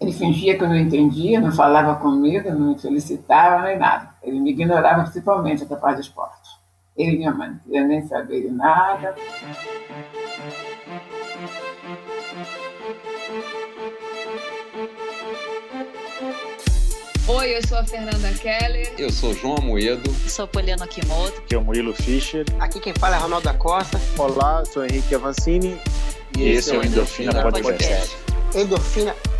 Ele fingia que eu não entendia, não falava comigo, não me felicitava nem nada. Ele me ignorava principalmente a parte de esporte. Ele e minha mãe, não queria nem saber de nada. Oi, eu sou a Fernanda Keller. Eu sou João Amoedo. Sou Poliana Kimoto. Aqui é o Murilo Fischer. Aqui quem fala é Ronaldo da Costa. Olá, sou Henrique Avancini. E, e esse é o Endorfina, Endorfina Podcast. Podcast. Endorfina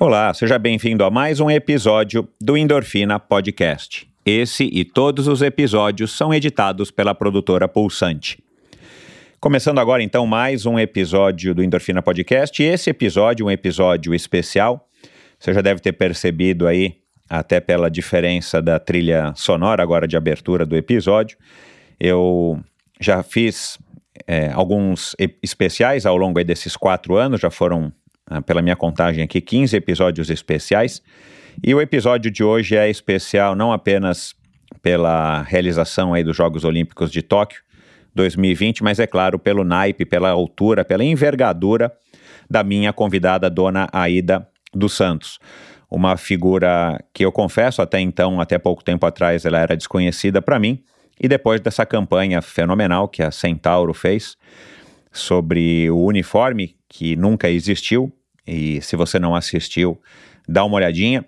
Olá, seja bem-vindo a mais um episódio do Endorfina Podcast. Esse e todos os episódios são editados pela produtora Pulsante. Começando agora, então, mais um episódio do Endorfina Podcast. Esse episódio, um episódio especial, você já deve ter percebido aí até pela diferença da trilha sonora agora de abertura do episódio. Eu já fiz é, alguns especiais ao longo desses quatro anos, já foram, pela minha contagem aqui, 15 episódios especiais. E o episódio de hoje é especial não apenas pela realização aí dos Jogos Olímpicos de Tóquio 2020, mas é claro pelo naipe, pela altura, pela envergadura da minha convidada dona Aida dos Santos uma figura que eu confesso até então, até pouco tempo atrás, ela era desconhecida para mim. E depois dessa campanha fenomenal que a Centauro fez sobre o uniforme que nunca existiu, e se você não assistiu, dá uma olhadinha.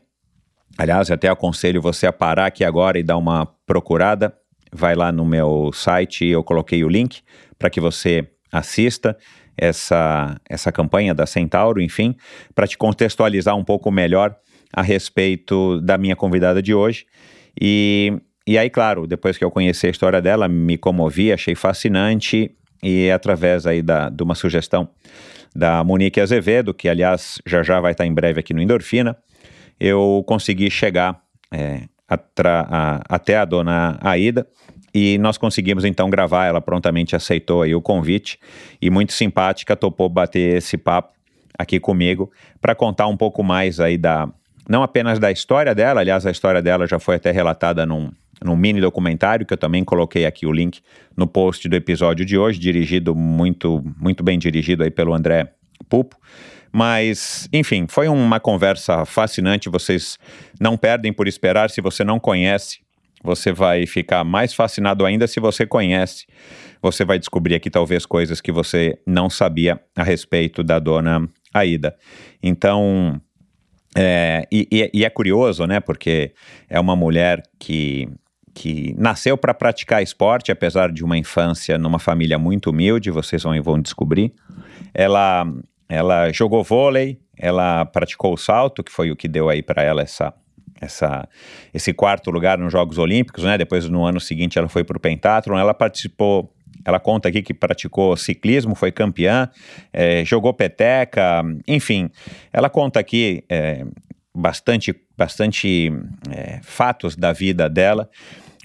Aliás, até aconselho você a parar aqui agora e dar uma procurada. Vai lá no meu site, eu coloquei o link para que você assista essa, essa campanha da Centauro, enfim, para te contextualizar um pouco melhor a respeito da minha convidada de hoje. E, e aí, claro, depois que eu conheci a história dela, me comovi, achei fascinante e através aí da, de uma sugestão da Monique Azevedo, que aliás já já vai estar em breve aqui no Endorfina, eu consegui chegar é, a, até a dona Aida e nós conseguimos então gravar, ela prontamente aceitou aí o convite e muito simpática topou bater esse papo aqui comigo para contar um pouco mais aí da, não apenas da história dela, aliás, a história dela já foi até relatada num, num mini documentário, que eu também coloquei aqui o link no post do episódio de hoje, dirigido muito, muito bem dirigido aí pelo André Pupo. Mas, enfim, foi uma conversa fascinante. Vocês não perdem por esperar. Se você não conhece, você vai ficar mais fascinado ainda. Se você conhece, você vai descobrir aqui talvez coisas que você não sabia a respeito da dona Aida. Então, é, e, e, é curioso, né? Porque é uma mulher que, que nasceu para praticar esporte, apesar de uma infância numa família muito humilde, vocês vão, vão descobrir. Ela, ela jogou vôlei, ela praticou o salto, que foi o que deu aí para ela essa, essa, esse quarto lugar nos Jogos Olímpicos, né? Depois, no ano seguinte, ela foi para o pentathlon. Ela participou ela conta aqui que praticou ciclismo, foi campeã, é, jogou peteca, enfim. Ela conta aqui é, bastante, bastante é, fatos da vida dela,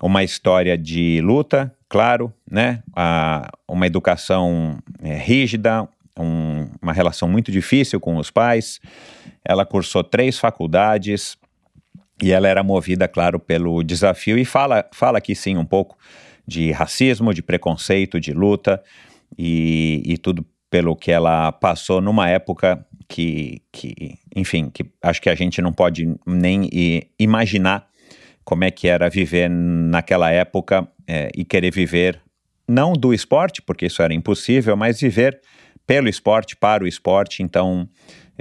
uma história de luta, claro, né? A, uma educação é, rígida, um, uma relação muito difícil com os pais. Ela cursou três faculdades e ela era movida, claro, pelo desafio e fala, fala aqui sim um pouco de racismo, de preconceito, de luta e, e tudo pelo que ela passou numa época que, que, enfim, que acho que a gente não pode nem imaginar como é que era viver naquela época é, e querer viver não do esporte, porque isso era impossível, mas viver pelo esporte, para o esporte. Então,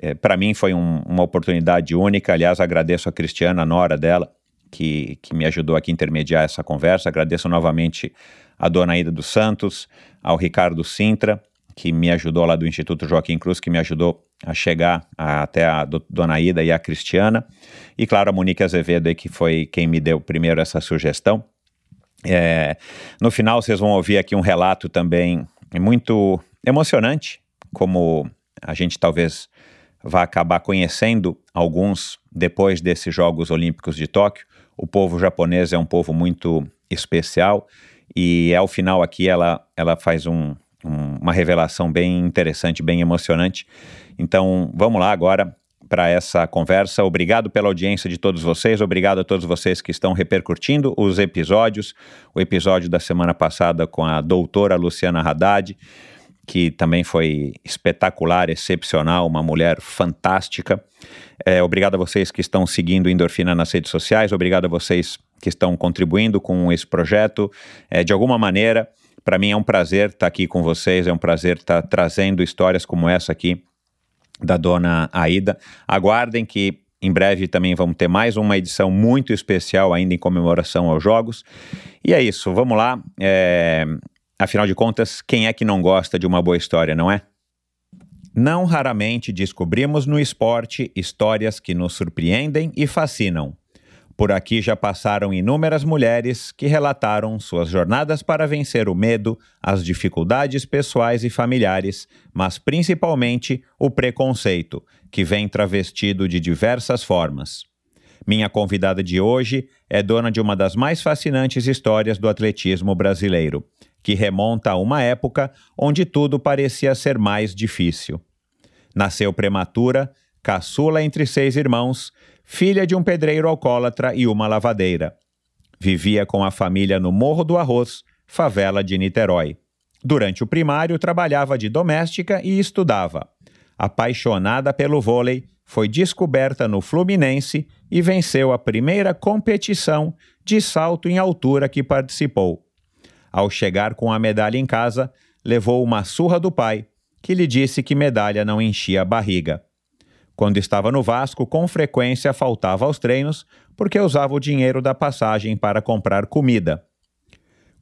é, para mim foi um, uma oportunidade única. Aliás, agradeço a Cristiana, a nora dela, que, que me ajudou aqui a intermediar essa conversa. Agradeço novamente a dona Ida dos Santos, ao Ricardo Sintra, que me ajudou lá do Instituto Joaquim Cruz, que me ajudou a chegar a, até a do, dona Ida e a Cristiana. E claro, a Monique Azevedo, que foi quem me deu primeiro essa sugestão. É, no final, vocês vão ouvir aqui um relato também muito emocionante, como a gente talvez vá acabar conhecendo alguns depois desses Jogos Olímpicos de Tóquio, O povo japonês é um povo muito especial e ao final aqui ela, ela faz um, um, uma revelação bem interessante, bem emocionante. Então vamos lá agora para essa conversa. Obrigado pela audiência de todos vocês, obrigado a todos vocês que estão repercutindo os episódios. O episódio da semana passada com a doutora Luciana Haddad, que também foi espetacular, excepcional, uma mulher fantástica. É, obrigado a vocês que estão seguindo Endorfina nas redes sociais, obrigado a vocês que estão contribuindo com esse projeto. É, de alguma maneira, para mim é um prazer estar aqui com vocês, é um prazer estar trazendo histórias como essa aqui da dona Aida. Aguardem que em breve também vamos ter mais uma edição muito especial ainda em comemoração aos Jogos. E é isso, vamos lá. É... Afinal de contas, quem é que não gosta de uma boa história, não é? Não raramente descobrimos no esporte histórias que nos surpreendem e fascinam. Por aqui já passaram inúmeras mulheres que relataram suas jornadas para vencer o medo, as dificuldades pessoais e familiares, mas principalmente o preconceito, que vem travestido de diversas formas. Minha convidada de hoje é dona de uma das mais fascinantes histórias do atletismo brasileiro, que remonta a uma época onde tudo parecia ser mais difícil. Nasceu prematura, caçula entre seis irmãos, filha de um pedreiro alcoólatra e uma lavadeira. Vivia com a família no Morro do Arroz, favela de Niterói. Durante o primário, trabalhava de doméstica e estudava. Apaixonada pelo vôlei, foi descoberta no Fluminense e venceu a primeira competição de salto em altura que participou. Ao chegar com a medalha em casa, levou uma surra do pai, que lhe disse que medalha não enchia a barriga. Quando estava no Vasco, com frequência faltava aos treinos porque usava o dinheiro da passagem para comprar comida.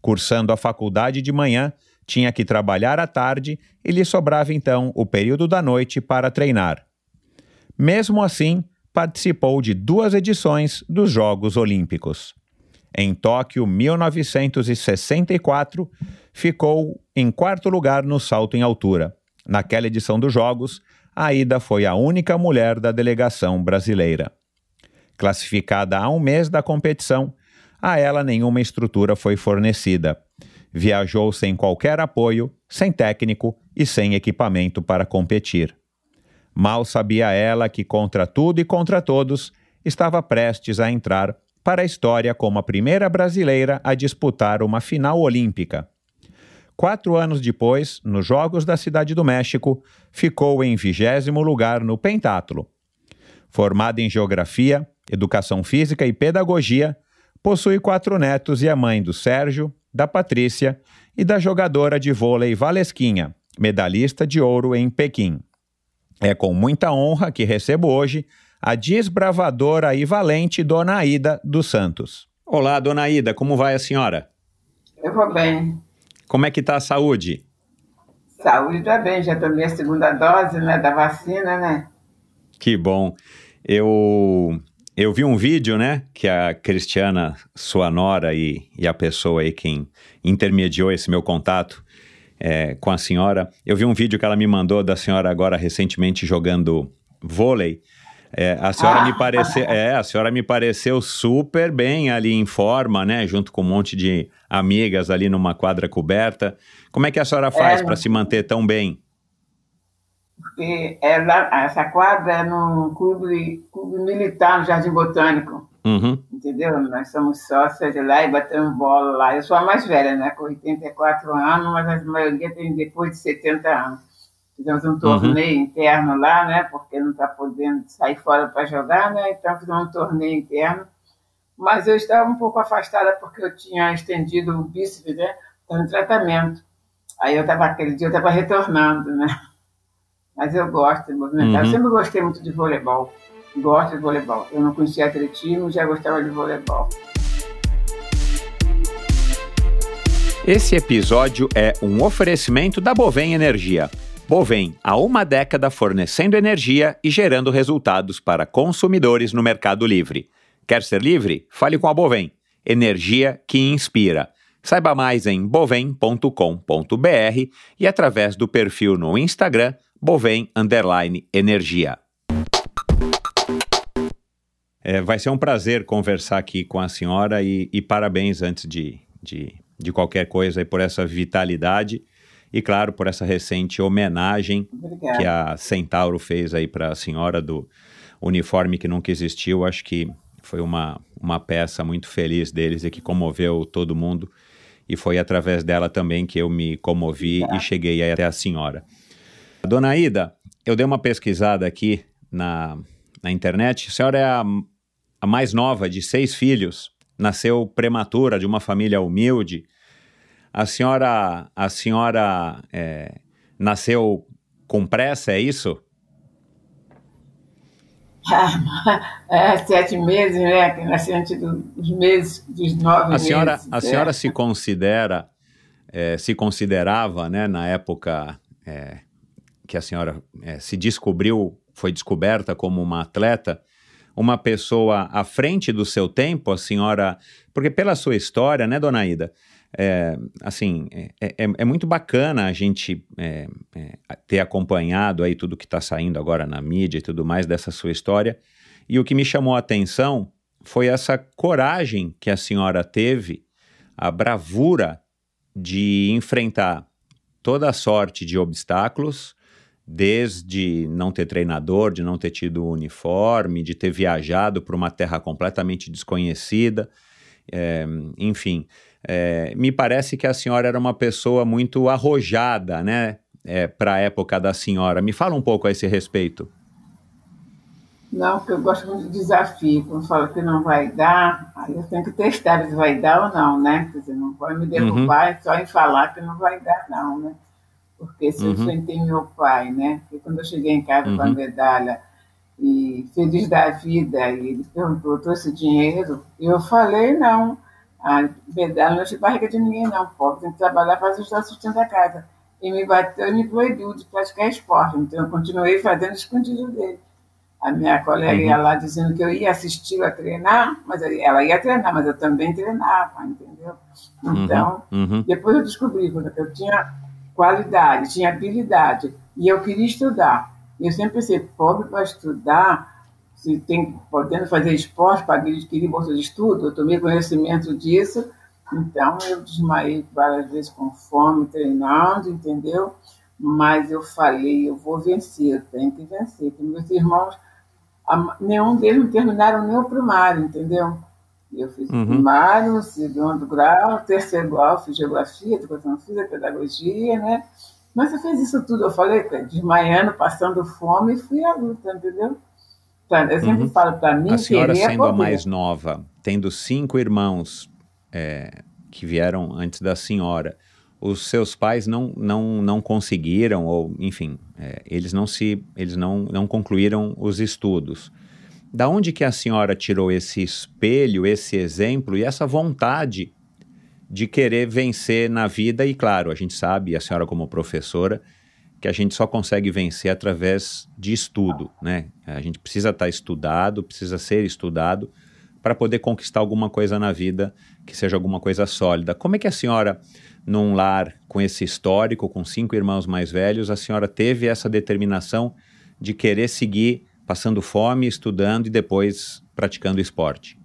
Cursando a faculdade de manhã, tinha que trabalhar à tarde e lhe sobrava então o período da noite para treinar. Mesmo assim, participou de duas edições dos Jogos Olímpicos. Em Tóquio, 1964, ficou em quarto lugar no salto em altura. Naquela edição dos Jogos, Aida foi a única mulher da delegação brasileira. Classificada há um mês da competição, a ela nenhuma estrutura foi fornecida. Viajou sem qualquer apoio, sem técnico e sem equipamento para competir. Mal sabia ela que, contra tudo e contra todos, estava prestes a entrar para a história como a primeira brasileira a disputar uma final olímpica. Quatro anos depois, nos Jogos da Cidade do México, ficou em vigésimo lugar no pentátulo. Formada em Geografia, Educação Física e Pedagogia, possui quatro netos e a mãe do Sérgio, da Patrícia e da jogadora de vôlei Valesquinha, medalhista de ouro em Pequim. É com muita honra que recebo hoje a desbravadora e valente Dona Aida dos Santos. Olá, Dona Aida, como vai a senhora? Eu vou bem. Como é que está a saúde? Saúde está bem, já tomei a segunda dose né, da vacina, né? Que bom. Eu eu vi um vídeo, né, que a Cristiana, sua nora e, e a pessoa aí quem intermediou esse meu contato é, com a senhora, eu vi um vídeo que ela me mandou da senhora agora recentemente jogando vôlei é, a senhora ah. me pareceu, é, a senhora me pareceu super bem ali em forma, né? Junto com um monte de amigas ali numa quadra coberta. Como é que a senhora faz é, para se manter tão bem? Porque ela, essa quadra é no clube, clube militar no Jardim Botânico. Uhum. Entendeu? Nós somos sócios de lá e batemos bola lá. Eu sou a mais velha, né? Com 84 anos, mas a maioria tem depois de 70 anos. Fizemos um torneio uhum. interno lá, né? Porque não está podendo sair fora para jogar, né? Então fizemos um torneio interno. Mas eu estava um pouco afastada porque eu tinha estendido o bíceps, né? Estava em tratamento. Aí eu estava, aquele dia eu estava retornando, né? Mas eu gosto de movimentar. Uhum. Eu sempre gostei muito de voleibol. Gosto de voleibol. Eu não conhecia atletismo, já gostava de voleibol. Esse episódio é um oferecimento da Bovem Energia. Bovem, há uma década fornecendo energia e gerando resultados para consumidores no Mercado Livre. Quer ser livre? Fale com a Bovem. Energia que inspira. Saiba mais em bovem.com.br e através do perfil no Instagram Bovem Energia. É, vai ser um prazer conversar aqui com a senhora e, e parabéns antes de, de, de, qualquer coisa por essa vitalidade e, claro, por essa recente homenagem Obrigada. que a Centauro fez aí para a senhora do uniforme que nunca existiu. Acho que foi uma, uma peça muito feliz deles e que comoveu todo mundo. E foi através dela também que eu me comovi e cheguei até a senhora. Dona Ida, eu dei uma pesquisada aqui na, na internet. A senhora é a a mais nova de seis filhos, nasceu prematura de uma família humilde. A senhora, a senhora é, nasceu com pressa, é isso? É, sete meses, né? Que nasceu antes dos meses, dos nove a senhora, meses. A senhora se considera, é, se considerava, né, na época é, que a senhora é, se descobriu, foi descoberta como uma atleta, uma pessoa à frente do seu tempo, a senhora. Porque pela sua história, né, dona Ida? É, assim, é, é, é, muito bacana a gente é, é ter acompanhado aí tudo que está saindo agora na mídia e tudo mais dessa sua história. E o que me chamou a atenção foi essa coragem que a senhora teve, a bravura de enfrentar toda a sorte de obstáculos, desde não ter treinador, de não ter tido uniforme, de ter viajado para uma terra completamente desconhecida, é, enfim. É, me parece que a senhora era uma pessoa muito arrojada, né, é, para a época da senhora. Me fala um pouco a esse respeito. Não, porque eu gosto muito de desafio. Quando fala que não vai dar, aí eu tenho que testar se vai dar ou não, né? Quer dizer, não pode me derrubar uhum. só em falar que não vai dar, não, né? porque se uhum. enfrentei meu pai, né? Porque quando eu cheguei em casa uhum. com a uhum. medalha e feliz da vida, e ele perguntou, trouxe dinheiro? E eu falei, não, a medalha não é de barriga de ninguém, não, pobre, tem que trabalhar para ajudar sustento da casa. E me bateu e me proibiu de praticar esporte, então eu continuei fazendo escondido dele. A minha colega uhum. ia lá dizendo que eu ia assisti-la treinar, mas ela ia treinar, mas eu também treinava, entendeu? Uhum. Então, uhum. depois eu descobri que eu tinha qualidade, tinha habilidade, e eu queria estudar. Eu sempre pensei, pobre para estudar, se tem podendo fazer esporte para adquirir bolsa de estudo, eu tomei conhecimento disso, então eu desmaiei várias vezes com fome, treinando, entendeu? Mas eu falei, eu vou vencer, eu tenho que vencer. Porque meus irmãos, nenhum deles não terminaram nem o primário, entendeu? Eu fiz uhum. primário, segundo grau, terceiro grau, fiz geografia, educação física, pedagogia, né? Mas eu fiz isso tudo, eu falei, desmaiando, passando fome, e fui à luta, entendeu? Eu sempre uhum. falo para mim. A senhora sendo a mais nova, tendo cinco irmãos é, que vieram antes da senhora, os seus pais não, não, não conseguiram, ou enfim, é, eles não se eles não, não concluíram os estudos. Da onde que a senhora tirou esse espelho, esse exemplo e essa vontade de querer vencer na vida? E claro, a gente sabe, a senhora como professora, que a gente só consegue vencer através de estudo, né? A gente precisa estar estudado, precisa ser estudado para poder conquistar alguma coisa na vida que seja alguma coisa sólida. Como é que a senhora, num lar com esse histórico, com cinco irmãos mais velhos, a senhora teve essa determinação de querer seguir passando fome, estudando e depois praticando esporte?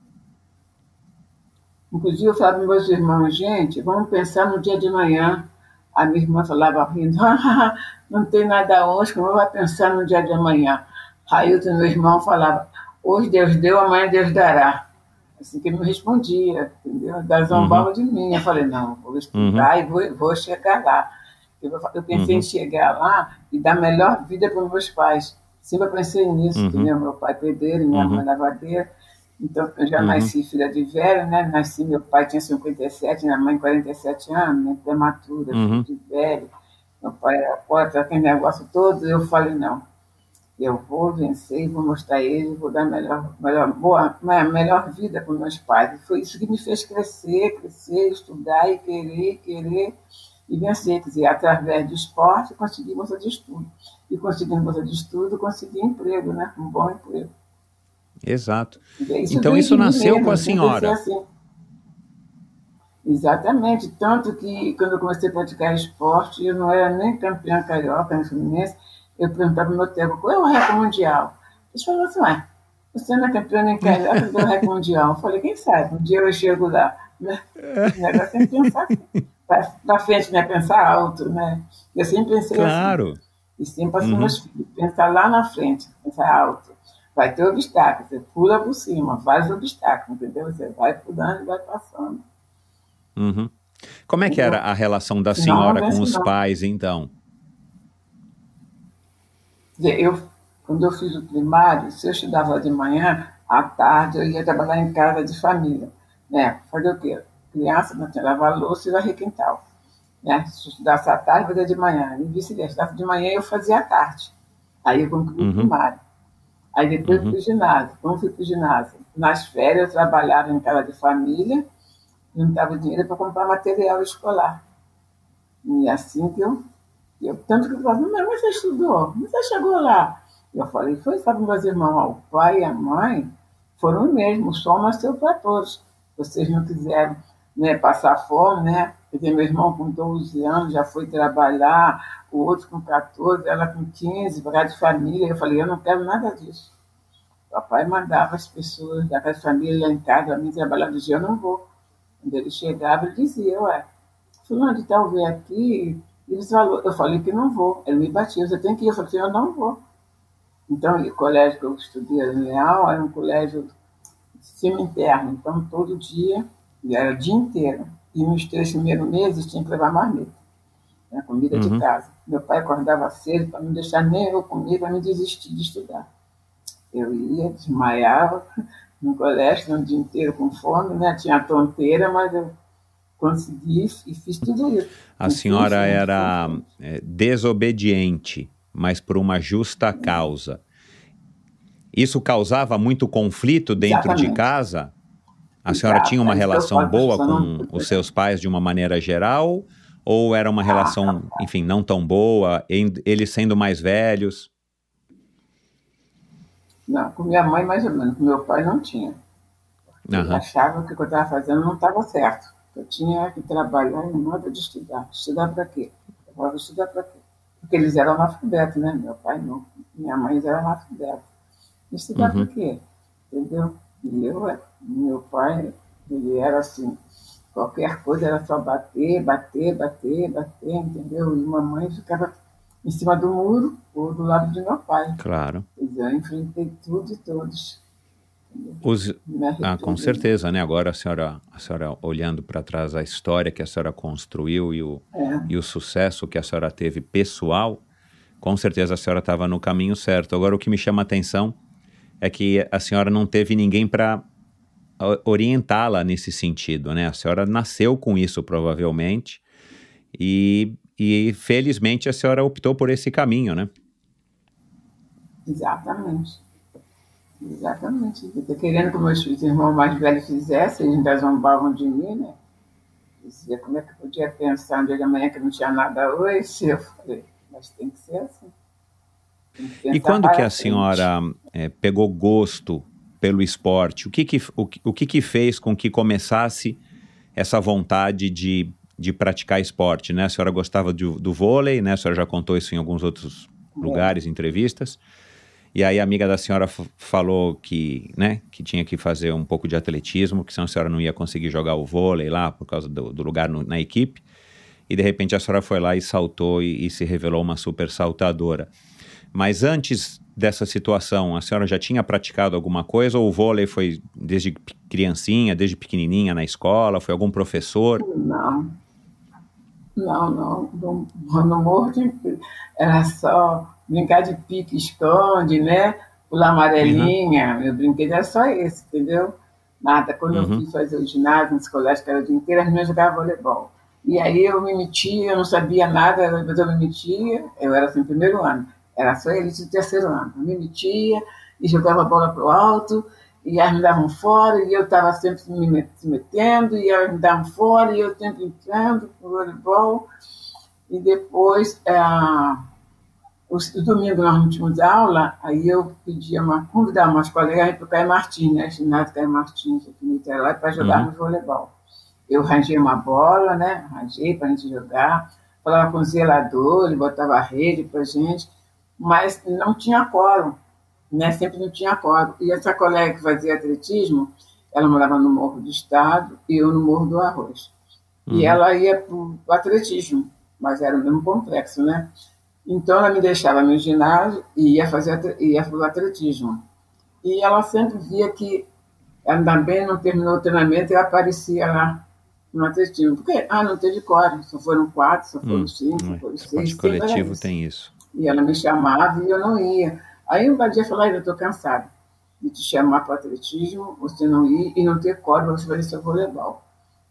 Inclusive, eu falava para meus irmãos, gente, vamos pensar no dia de manhã. A minha irmã falava rindo, não tem nada hoje, como vai pensar no dia de amanhã? O meu irmão falava, hoje Deus deu, amanhã Deus dará. Assim que ele me respondia, entendeu? Da zombava uhum. de mim. Eu falei, não, vou estudar uhum. e vou, vou chegar lá. Eu, eu pensei uhum. em chegar lá e dar a melhor vida para os meus pais. Sempre pensei nisso, uhum. entendeu? Meu pai pedreiro, minha uhum. mãe lavadeira. Então, eu já uhum. nasci filha de velho, né? Nasci, meu pai tinha 57, minha mãe 47 anos, né? prematura, uhum. filho de velho. Meu pai era poeta, aquele negócio todo. Eu falei, não, eu vou vencer, vou mostrar ele, vou dar a melhor, melhor, boa, melhor vida para meus pais. E foi isso que me fez crescer, crescer, estudar e querer, querer e vencer. Quer dizer, através do esporte, conseguir bolsa de estudo e conseguindo bolsa de estudo, conseguir emprego, né? Um bom emprego. Exato. Isso então isso nasceu mesmo, com a senhora. Assim. Exatamente. Tanto que quando eu comecei a praticar esporte, eu não era nem campeã carioca, nem fluminense, eu perguntava para o meu técnico, qual é o recorde mundial? Ele falou assim, ué, você não é campeã em carioca do recorde mundial. Eu falei, quem sabe, um dia eu chego lá. Né? O negócio é pensar assim. Para frente, né? Pensar alto, né? Eu sempre pensei claro. assim. E sempre para uhum. meus filhos, pensar lá na frente, pensar alto. Vai ter obstáculo, você pula por cima, faz obstáculo, entendeu? Você vai pulando e vai passando. Uhum. Como é que era a relação da senhora com os pais, então? Eu, quando eu fiz o primário, se eu estudava de manhã, à tarde eu ia trabalhar em casa de família. Né? Fazer o quê? Criança não tinha lavar louça e varrer quintal. Né? Se eu estudasse à tarde, fazia de manhã. E vice-versa. Estudava de manhã eu fazia à tarde. Aí eu concluí uhum. o primário. Aí depois uhum. fui para o ginásio. Como fui para o ginásio? Nas férias eu trabalhava em casa de família, juntava dinheiro para comprar material escolar. E assim que eu eu, tanto que eu falava, mas você estudou, você chegou lá. Eu falei, foi, sabe, meus irmãos, o pai e a mãe foram o mesmo, sol nasceu para todos. Vocês não quiseram né, passar fome, né? Porque meu irmão com 12 anos já foi trabalhar, o outro com 14, ela com 15, para de família. Eu falei, eu não quero nada disso. O papai mandava as pessoas da casa de família lá em casa, a mim trabalhar do dia, eu não vou. Quando ele chegava, ele dizia, ué, fulano de tal veio aqui, eles falou, eu falei que não vou. Ele me batia, você tem que ir. Eu falei assim, eu não vou. Então, o colégio que eu estudei em Leal era um colégio semi-interno. Então, todo dia, e era o dia inteiro. E nos três primeiros meses tinha que levar marmita, né, comida uhum. de casa. Meu pai acordava cedo para não deixar nem eu comer, para não desistir de estudar. Eu ia, desmaiava no colégio, no dia inteiro com fome, né? tinha tonteira, mas eu consegui e fiz tudo isso. A senhora era é, desobediente, mas por uma justa causa. Isso causava muito conflito dentro Exatamente. de casa? A senhora Exato. tinha uma relação boa com os seus pais de uma maneira geral? Ou era uma relação, enfim, não tão boa, eles sendo mais velhos? Não, com minha mãe mais ou menos, com meu pai não tinha. Uhum. achava que o que eu estava fazendo não estava certo. Eu tinha que trabalhar em modo de estudar. Estudar para quê? Eu falava, estudar para quê? Porque eles eram analfabetos, né? Meu pai não. Minha mãe era analfabeta. Estudar uhum. para quê? Entendeu? E eu, é, meu pai, ele era assim, qualquer coisa era só bater, bater, bater, bater, entendeu? E mamãe ficava em cima do muro ou do lado de meu pai. Claro. Eu enfrentei tudo e todos. Os, ah, com certeza, né? Agora a senhora, a senhora olhando para trás a história que a senhora construiu e o, é. e o sucesso que a senhora teve pessoal, com certeza a senhora estava no caminho certo. Agora o que me chama a atenção é que a senhora não teve ninguém para orientá-la nesse sentido, né? A senhora nasceu com isso provavelmente e, e felizmente a senhora optou por esse caminho, né? Exatamente. Exatamente. Eu querendo que meus filhos, irmãos mais velhos fizessem, eles ainda zombavam de mim, né? Dizia como é que eu podia pensar no dia de amanhã que não tinha nada hoje. Eu falei, mas tem que ser assim. Que e quando que a senhora é, pegou gosto pelo esporte? O que que, o, o que que fez com que começasse essa vontade de, de praticar esporte, né? A senhora gostava do, do vôlei, né? A senhora já contou isso em alguns outros é. lugares, é. entrevistas. E aí a amiga da senhora falou que, né, que tinha que fazer um pouco de atletismo, que senão a senhora não ia conseguir jogar o vôlei lá por causa do, do lugar no, na equipe. E de repente a senhora foi lá e saltou e, e se revelou uma super saltadora. Mas antes dessa situação, a senhora já tinha praticado alguma coisa ou o vôlei foi desde criancinha, desde pequenininha na escola? Foi algum professor? Não. Não, não. No, no morro era só brincar de pique-esconde, né? Pular amarelinha. Uhum. Meu brinquedo era só esse, entendeu? Nada. Quando uhum. eu fui fazer o ginásio nos colégios, que era o dia inteiro, as meninas jogavam voleibol. E aí eu me metia, eu não sabia nada, mas eu me metia. Eu era assim, primeiro ano. Era só eles do terceiro ano. Eu me metia e jogava a bola para o alto, e elas me davam fora, e eu estava sempre me metendo, e elas me davam fora, e eu sempre entrando o voleibol. E depois, ah, o, domingo nós não tínhamos aula, aí eu pedia uma, convidar umas colegas para o Caio Martins, né? Ginásio Caio Martins, aqui no Niterói, para jogar uhum. no voleibol. Eu arranjei uma bola, né? Arranjei para a gente jogar, falava com o zelador, ele botava a rede para gente, mas não tinha quórum. Né, sempre não tinha quórum. E essa colega que fazia atletismo, ela morava no Morro do Estado e eu no Morro do Arroz. Uhum. E ela ia para o atletismo, mas era o mesmo complexo, né? Então ela me deixava no ginásio e ia fazer ia para o atletismo. E ela sempre via que ainda bem não terminou o treinamento e aparecia lá no atletismo. Porque, ah, não teve quórum, só foram quatro, só foram hum, cinco, só foram seis. O coletivo tem isso. E ela me chamava e eu não ia. Aí um dia falou, eu estou cansada de te chamar para o atletismo, você não ir e não ter quórum, você vai ser voleibol.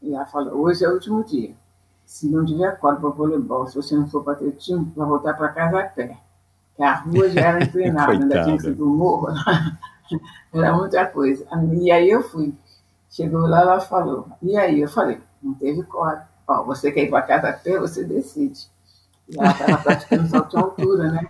E ela falou, hoje é o último dia. Se não tiver quórum para voleibol, se você não for para atletismo, vai voltar para casa a pé. Que a rua já era inclinada, ainda tinha sido morro. era muita coisa. E aí eu fui. Chegou lá, ela falou. E aí eu falei, não teve quórum. Ó, você quer ir para casa a pé, você decide. E ela estava praticando salto de altura, né?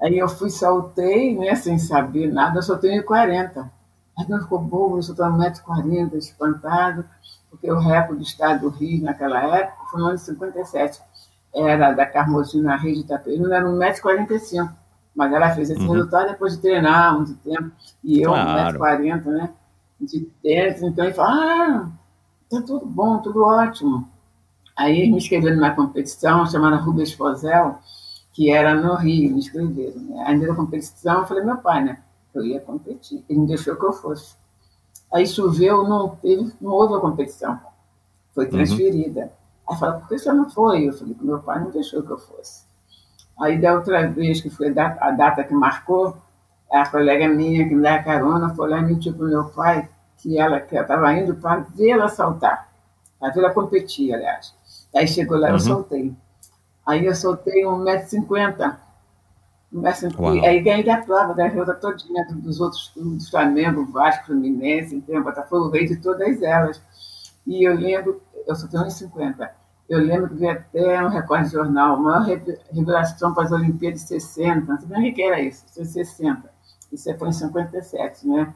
Aí eu fui, saltei, né, sem saber nada, eu soltei 1,40. Aí não ficou bobo, eu soltei 1,40m, espantado, porque o recorde do estado do Rio naquela época foi no ano de 57. Era da Carmozina Rede de Itaperuna, era 1,45m. Mas ela fez esse uhum. resultado depois de treinar muito tempo. E eu, claro. 1,40m, né? De tênis. Então ele falou, ah, tá tudo bom, tudo ótimo. Aí me inscreveu numa competição chamada Rubens Fozel, que era no Rio, me inscreveram. Né? Ainda da competição, eu falei, meu pai, né? Eu ia competir. Ele me deixou que eu fosse. Aí choveu, não, teve, não houve a competição. Foi uhum. transferida. Uhum. Aí falou, por que você não foi? Eu falei, que meu pai não deixou que eu fosse. Aí da outra vez, que foi a data que marcou, a colega minha que me dá carona foi lá e mentiu para o meu pai que ela estava indo para vê-la saltar, para vê-la competir, aliás. Aí chegou lá, uhum. eu soltei. Aí eu soltei 1,50m. Aí ganhei da prova, da rota todinha dos outros clubes, Flamengo, Vasco, Fluminense, Botafogo, veio de todas elas. E eu lembro, eu soltei 1,50m. Eu lembro que vi até um recorde de jornal, maior revelação para as Olimpíadas de 60, não sei nem o que era isso, 60. Isso foi em 57, né?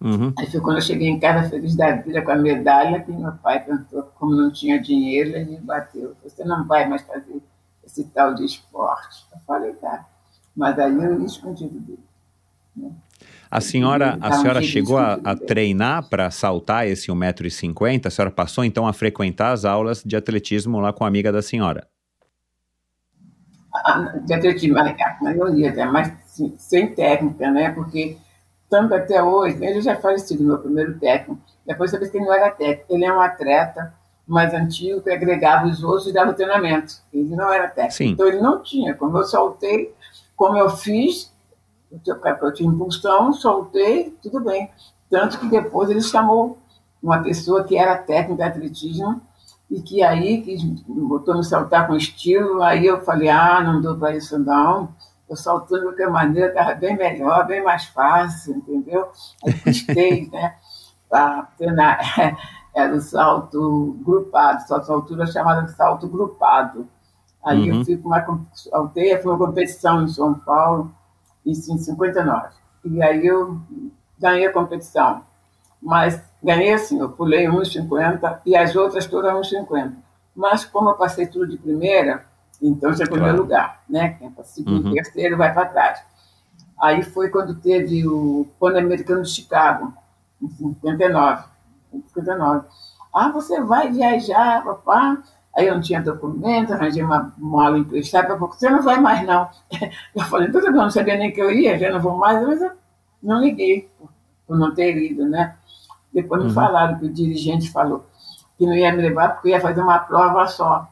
Uhum. Aí foi quando eu cheguei em casa feliz da vida com a medalha, que meu pai perguntou como não tinha dinheiro, ele me bateu. Você não vai mais fazer esse tal de esporte. Eu falei, tá. Mas aí eu escondido dele. Né? A senhora, a senhora chegou a, a treinar para saltar esse 1,50m? A senhora passou então a frequentar as aulas de atletismo lá com a amiga da senhora? De atletismo, a maioria, até, mas sem técnica, né? Porque tanto até hoje, ele já é falecido, meu primeiro técnico. Depois eu que ele não era técnico. Ele é um atleta mais antigo que agregava os outros e dava treinamento. Ele não era técnico. Sim. Então ele não tinha. Quando eu soltei, como eu fiz, eu tinha impulsão, soltei, tudo bem. Tanto que depois ele chamou uma pessoa que era técnica de atletismo e que aí que botou me saltar com estilo. Aí eu falei, ah, não dou para isso não. Eu saltando de qualquer maneira estava bem melhor, bem mais fácil, entendeu? Aí custei, né? Para treinar. Era o salto grupado, salto altura chamada de salto grupado. Aí uhum. eu fui com uma alteia, foi uma competição em São Paulo, isso em 59. E aí eu ganhei a competição. Mas ganhei assim, eu pulei 1,50 e as outras todas 1,50. Mas como eu passei tudo de primeira, então já é primeiro claro. lugar, né? Quem para segundo, uhum. terceiro vai para trás. Aí foi quando teve o Pan-Americano de Chicago, em 59. 59. Ah, você vai viajar, papá. Aí eu não tinha documento, arranjei uma mala emprestada, você não vai mais não. Eu falei, tudo bem, não sabia nem que eu ia, já não vou mais, mas eu não liguei por não ter ido, né? Depois me uhum. falaram que o dirigente falou que não ia me levar porque ia fazer uma prova só.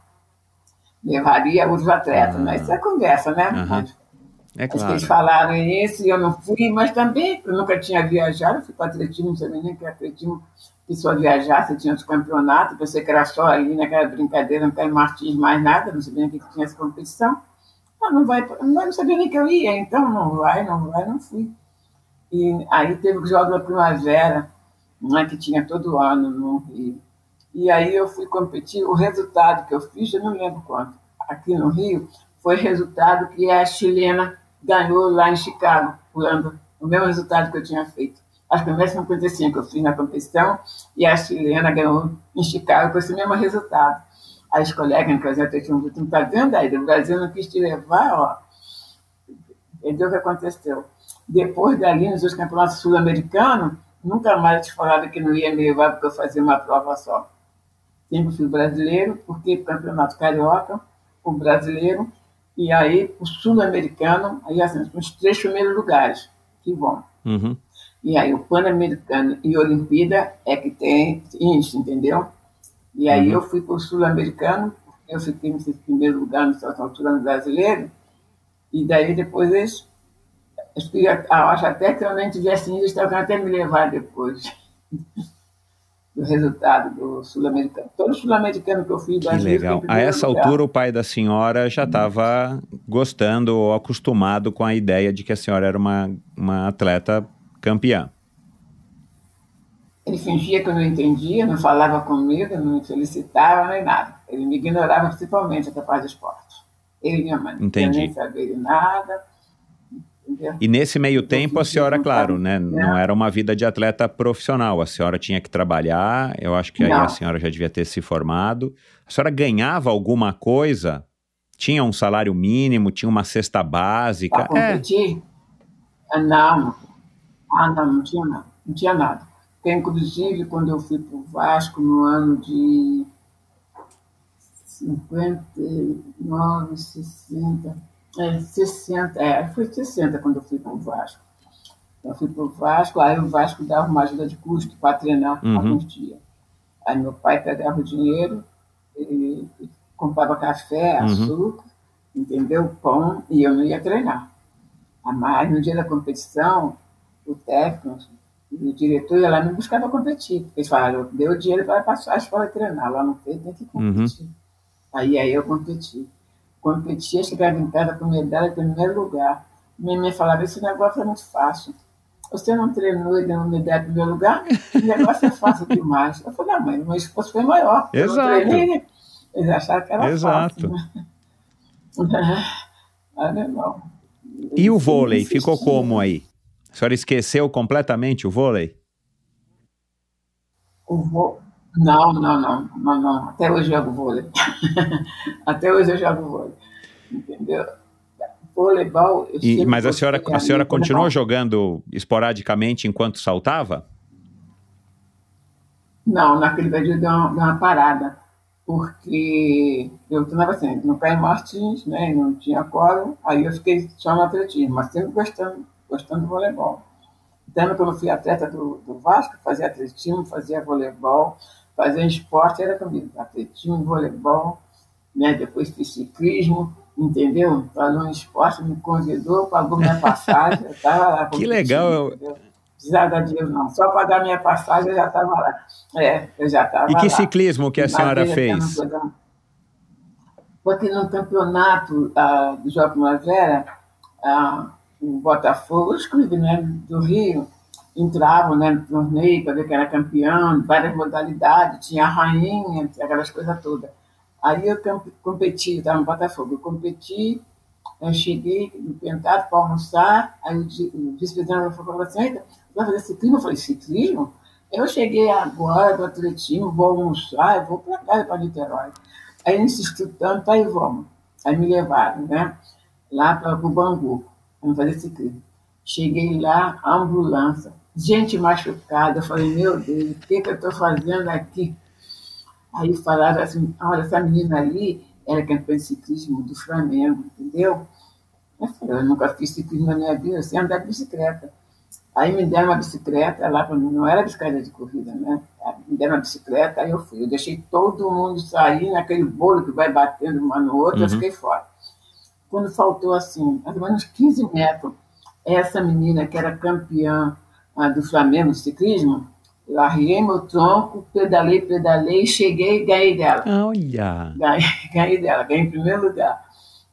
Levaria os atletas, uhum. né? Isso é conversa, né? Uhum. É claro. Eles falaram isso e eu não fui, mas também eu nunca tinha viajado, fui para atletismo, não sabia nem que atletismo só viajasse, tinha os campeonatos, pensei que era só ali naquela brincadeira, não tem Martins mais nada, não sabia nem que tinha essa competição. Ah, não vai, não sabia nem que eu ia, então não vai, não vai, não fui. E aí teve o Jogo da Primavera, né, que tinha todo ano no Rio. E aí eu fui competir, o resultado que eu fiz, eu não lembro quanto, aqui no Rio, foi resultado que a chilena ganhou lá em Chicago, pulando o mesmo resultado que eu tinha feito as primeiras 55 que eu fiz na competição e a chilena ganhou em Chicago com esse mesmo resultado. As colegas que eu tinham dito, não está vendo aí, o Brasil não quis te levar, ó. Entendeu o que aconteceu? Depois dali, nos outros campeonatos sul-americanos, nunca mais te falaram que não ia me levar porque eu fazia uma prova só. Sempre fui brasileiro, porque campeonato carioca, o brasileiro, e aí o sul-americano, aí assim, os três primeiros lugares que vão. Uhum. E aí o Pan-Americano e Olimpíada é que tem isso, entendeu? E aí uhum. eu fui para o Sul-Americano, eu fiquei em primeiro lugar no altura brasileiro, e daí depois eles, eu acho até que eu nem tivesse ido, eles estavam até me levar depois do resultado do sul-americano. Todo sul-americano que eu fui Que legal. A essa lugar. altura, o pai da senhora já estava gostando ou acostumado com a ideia de que a senhora era uma, uma atleta campeã. Ele fingia que eu não entendia, não falava comigo, não me felicitava, nem nada. Ele me ignorava principalmente capaz de esporte. Ele e minha mãe. Entendi. Eu nem sabia de nada. Entendeu? E nesse meio eu tempo, a senhora, claro, né, não era uma vida de atleta profissional. A senhora tinha que trabalhar, eu acho que aí não. a senhora já devia ter se formado. A senhora ganhava alguma coisa? Tinha um salário mínimo? Tinha uma cesta básica? Para competir? É. Não. Ah, não, não tinha nada. Não tinha nada. Porque, inclusive, quando eu fui para o Vasco no ano de 59, 60, é, 60, é, foi 60 quando eu fui para o Vasco. Eu fui para o Vasco, aí o Vasco dava uma ajuda de custo para treinar uhum. alguns dias. Aí meu pai pegava o dinheiro, ele, comprava café, uhum. açúcar, uhum. entendeu? Pão, e eu não ia treinar. Mas no dia da competição, o técnico, o diretor ia lá me buscar para competir. Eles falaram, deu dinheiro para passar a escola treinar, lá não fez, tem que competir. Uhum. Aí, aí eu competi. Competia, chegava em casa com medalha em primeiro lugar. Minha mãe falava, esse negócio é muito fácil. Você não treinou e deu medalha em primeiro lugar? O negócio é fácil demais. Eu falei, não, mãe, meu esforço foi maior. Exato. Treinei, né? Eles acharam que era Exato. fácil. Né? não. E o vôlei, ficou como aí? A senhora esqueceu completamente o vôlei? O. Não, não, não, não, não. Até hoje eu jogo vôlei. Até hoje eu jogo vôlei. Entendeu? Voleibol. E, mas a senhora, a senhora continuou jogando esporadicamente enquanto saltava? Não, naquele período deu uma, uma parada, porque eu estava assim, no Caio Martins, né, não tinha coro, aí eu fiquei só no atletismo, mas sempre gostando, gostando do voleibol. Então, quando eu fui atleta do, do Vasco, fazia atletismo, fazia voleibol, fazendo esporte era comigo, atletismo, voleibol, né? depois fiz ciclismo, entendeu? Falou em esporte, me convidou, pagou minha passagem, eu estava lá. Que legal! Precisava dar dinheiro, não. Só pagar minha passagem eu já estava lá. É, eu já estava E que lá. ciclismo que a senhora fez? Porque no campeonato uh, do Jogo Primavera, uh, o Botafogo, os clubes né, do Rio, entravam né, no torneio para ver que era campeão, várias modalidades, tinha a rainha, aquelas coisas todas. Aí eu competi, estava no Botafogo, eu competi, eu cheguei no Pentado para almoçar, aí o vice-presidente falou assim, vai fazer ciclismo? Eu falei, ciclismo? Eu cheguei agora do atletismo, vou almoçar, eu vou para casa, para Niterói. Aí insistiu tanto, aí vamos. Aí me levaram, né, lá para o Bangu. Cheguei lá, ambulância, gente machucada. Eu falei, meu Deus, o que, que eu estou fazendo aqui? Aí falaram assim, olha, essa menina ali era campeã de ciclismo do Flamengo, entendeu? Eu falei, eu nunca fiz ciclismo na minha vida, eu sei andar de bicicleta. Aí me deram uma bicicleta lá para mim, não era bicicleta de corrida, né? Me deram uma bicicleta, aí eu fui. Eu deixei todo mundo sair naquele bolo que vai batendo uma no outro, uhum. eu fiquei fora. Quando faltou assim, mais ou menos 15 metros, essa menina que era campeã do Flamengo, de ciclismo, eu arriei meu tronco, pedalei, pedalei, cheguei e ganhei dela. Olha! Ganhei, ganhei dela, ganhei em primeiro lugar.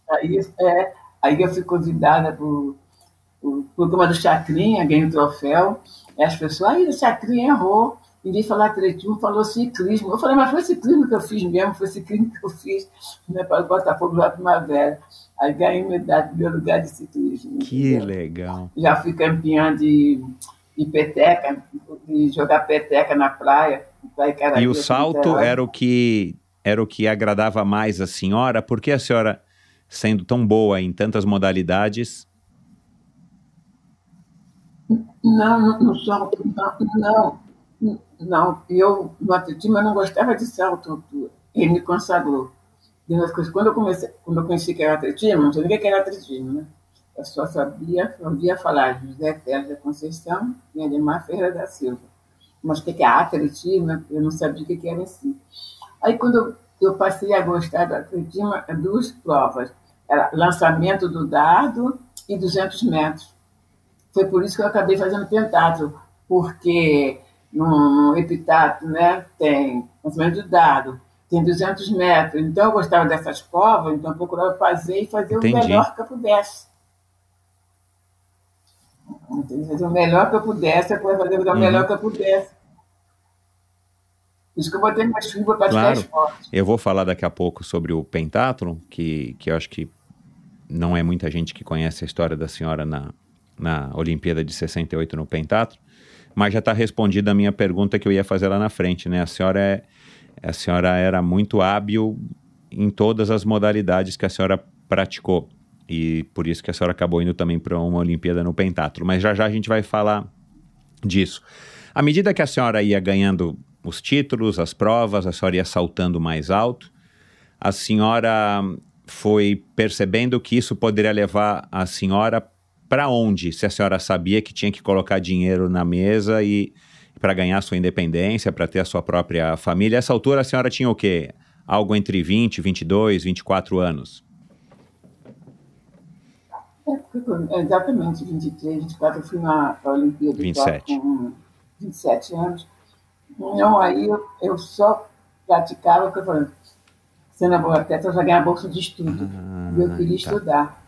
Aí, é, aí eu fui convidada para o programa do Chacrinha, ganhei o um troféu. E as pessoas, aí o Chacrinha errou, ninguém falou atletismo, falou ciclismo. Eu falei, mas foi ciclismo que eu fiz mesmo, foi ciclismo que eu fiz né, para o Botafogo lá Primavera. Aí ganhei medalha em primeiro lugar de ciclismo. Que entendeu? legal! Já fui campeã de de peteca, de jogar peteca na praia. e o salto era o que era o que agradava mais a senhora? Porque a senhora, sendo tão boa em tantas modalidades, Não, não, no salto, não, não, não. Eu, no atletismo, eu não gostava de salto. Ele me consagrou. Quando eu, comecei, quando eu conheci que era atletismo, não sabia que era atletismo, né? Eu só sabia, ouvia falar de José Pérez da Conceição e Ademar Ferreira da Silva. Mas o que é atletismo, eu não sabia o que era si. Aí, quando eu, passei a gostar do atletismo, duas provas. Era lançamento do dado e 200 metros. Foi por isso que eu acabei fazendo pentatlo, porque no, no né, tem lançamento do dado, tem 200 metros. Então, eu gostava dessas provas, então eu procurava fazer e fazer Entendi. o melhor que eu pudesse. Fazer o melhor que eu pudesse, eu fazer o melhor uhum. que eu pudesse. Isso que eu botei mais chuva para claro. esporte. Eu vou falar daqui a pouco sobre o pentathlon, que, que eu acho que não é muita gente que conhece a história da senhora na, na Olimpíada de 68 no pentathlon, mas já está respondida a minha pergunta que eu ia fazer lá na frente, né? A senhora é, a senhora era muito hábil em todas as modalidades que a senhora praticou e por isso que a senhora acabou indo também para uma Olimpíada no pentatlo. Mas já já a gente vai falar disso. À medida que a senhora ia ganhando os títulos, as provas, a senhora ia saltando mais alto, a senhora foi percebendo que isso poderia levar a senhora para onde? Se a senhora sabia que tinha que colocar dinheiro na mesa e para ganhar sua independência, para ter a sua própria família. Essa altura a senhora tinha o quê? Algo entre 20, 22, 24 anos? É, exatamente, 23, 24, eu fui na Olimpíada 27. com 27 anos. Então, aí eu, eu só praticava, porque eu falei, sendo boa atleta, eu já ganhava bolsa de estudo. Ah, e eu queria tá. estudar.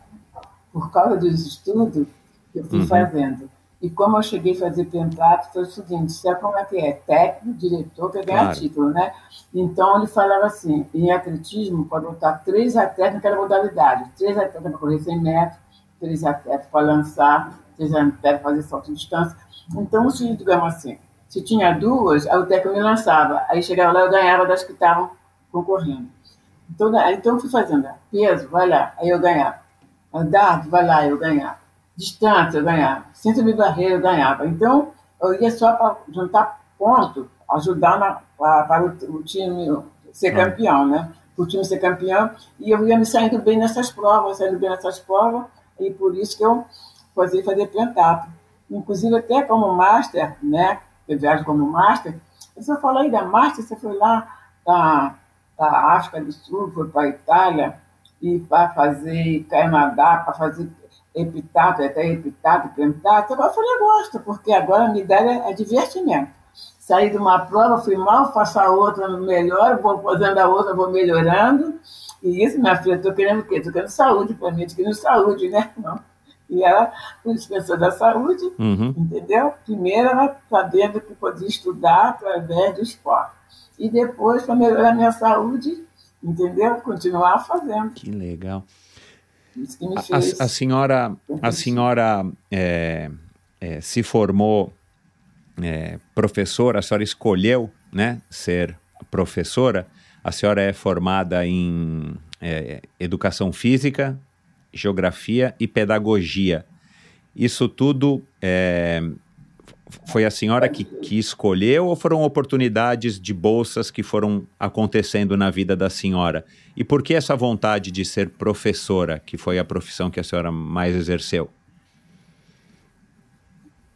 Por causa dos estudos, eu fui uhum. fazendo. E como eu cheguei a fazer pentatlo, foi o seguinte, sabe como é que é? Técnico, diretor, quer ganhar claro. título, né? Então, ele falava assim, em atletismo, pode botar três atletas naquela modalidade. Três atletas para correr 100 metros, três atletas para lançar, três atletas para fazer salto de distância. Então, se, digamos assim, se tinha duas, aí o técnico me lançava. Aí chegava lá, eu ganhava das que estavam concorrendo. Então, então eu fui fazendo peso, vai lá, aí eu ganhava. Andar, vai lá, eu ganhava. Distância, eu ganhava. Centro de barreira, eu ganhava. Então, eu ia só para juntar ponto, ajudar na, pra, para o, o, time ser ah. campeão, né? O time ser campeão. E eu ia me saindo bem nessas provas, saindo bem nessas provas. E por isso que eu fazia fazer pentatlo. Inclusive, até como master, né? Eu viajo como master. Você falou aí da master, você foi lá para a África do Sul, foi para a Itália, e para fazer Canadá, para fazer epitato, até epitato, pentato. Eu falei, eu gosto, porque agora a minha ideia é divertimento. Saí de uma prova, fui mal, faço a outra melhor, vou fazendo a outra, vou melhorando. E isso, minha filha, estou querendo o quê? Estou querendo saúde para mim, estou querendo saúde, né? Não. E ela foi dispensou da saúde, uhum. entendeu? Primeiro ela sabendo que podia estudar através do esporte. E depois, para melhorar a minha saúde, entendeu? Continuar fazendo. Que legal. Isso que me fez. A, a senhora, a senhora é, é, se formou é, professora, a senhora escolheu né, ser professora. A senhora é formada em é, educação física, geografia e pedagogia. Isso tudo é, foi a senhora que, que escolheu ou foram oportunidades de bolsas que foram acontecendo na vida da senhora? E por que essa vontade de ser professora, que foi a profissão que a senhora mais exerceu?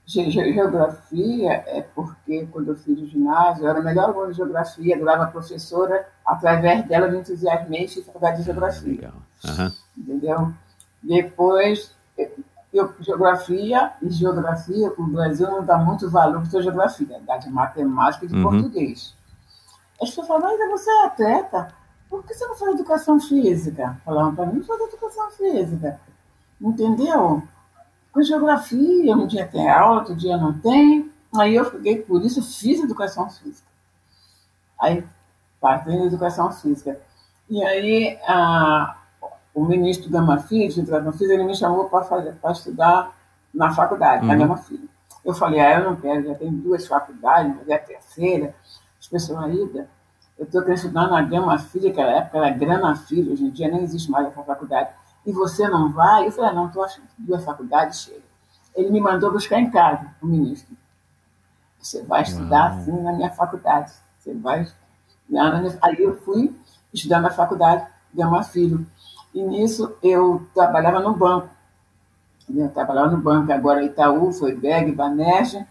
Geografia é porque quando eu fiz o ginásio, eu era melhor aluna de geografia, adorava a professora, através dela me entusiasmei e fiz faculdade de geografia. Legal. Uhum. Entendeu? Depois eu, geografia e geografia, o Brasil não dá muito valor para a geografia, dá de matemática e de uhum. português. As pessoas falam, mas você é atleta, por que você não faz educação física? Falavam para mim, faz educação física. Entendeu? Com geografia, um dia tem aula, outro dia não tem. Aí eu fiquei, por isso, fiz educação física. Aí, fazendo educação física. E aí, a, o ministro Filho, de Educação Física, ele me chamou para estudar na faculdade, uhum. na Gama Filho. Eu falei, ah, eu não quero, já tenho duas faculdades, mas é a terceira. Ainda, eu estou querendo estudar na Gama Filho, naquela época era Grana Filho, hoje em dia nem existe mais essa faculdade. E você não vai? Eu falei, ah, não, estou achando duas faculdades chega. ele me mandou buscar em casa, o ministro. Você vai estudar assim na minha faculdade. Você vai. Aí eu fui estudar na faculdade, Gama Filho. E nisso eu trabalhava no banco. Eu trabalhava no banco, agora Itaú, foi Beg, Banerja.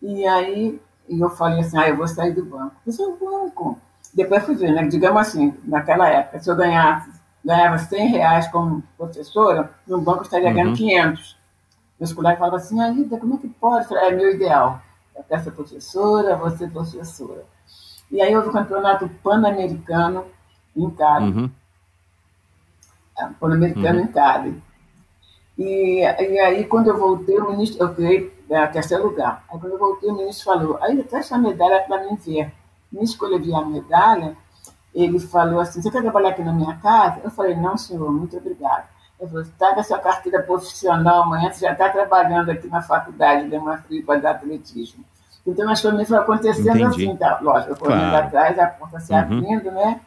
E aí eu falei assim, ah, eu vou sair do banco. Eu sou banco. Depois fui ver, né? Digamos assim, naquela época, se eu ganhasse, ganhava 100 reais como professora, no banco eu estaria ganhando 500. Uhum. Meus colegas falavam assim, Aida, como é que pode? falei, é meu ideal. Eu quero ser professora, você professora. E aí houve o campeonato pan-americano em Cali. Uhum. É, pan-americano uhum. em Cali. E, e aí, quando eu voltei, o ministro, eu criei é, terceiro lugar. Aí, quando eu voltei, o ministro falou, aí até essa medalha para mim ver. Eu vi a medalha, ele falou assim, você quer trabalhar aqui na minha casa? Eu falei, não, senhor, muito obrigado. Ele falou, traga sua carteira profissional amanhã, você já está trabalhando aqui na faculdade de uma para dar atletismo. Então, as coisas foram acontecendo Entendi. assim, tá? lógico, correndo claro. atrás, a porta se uhum. abrindo, né?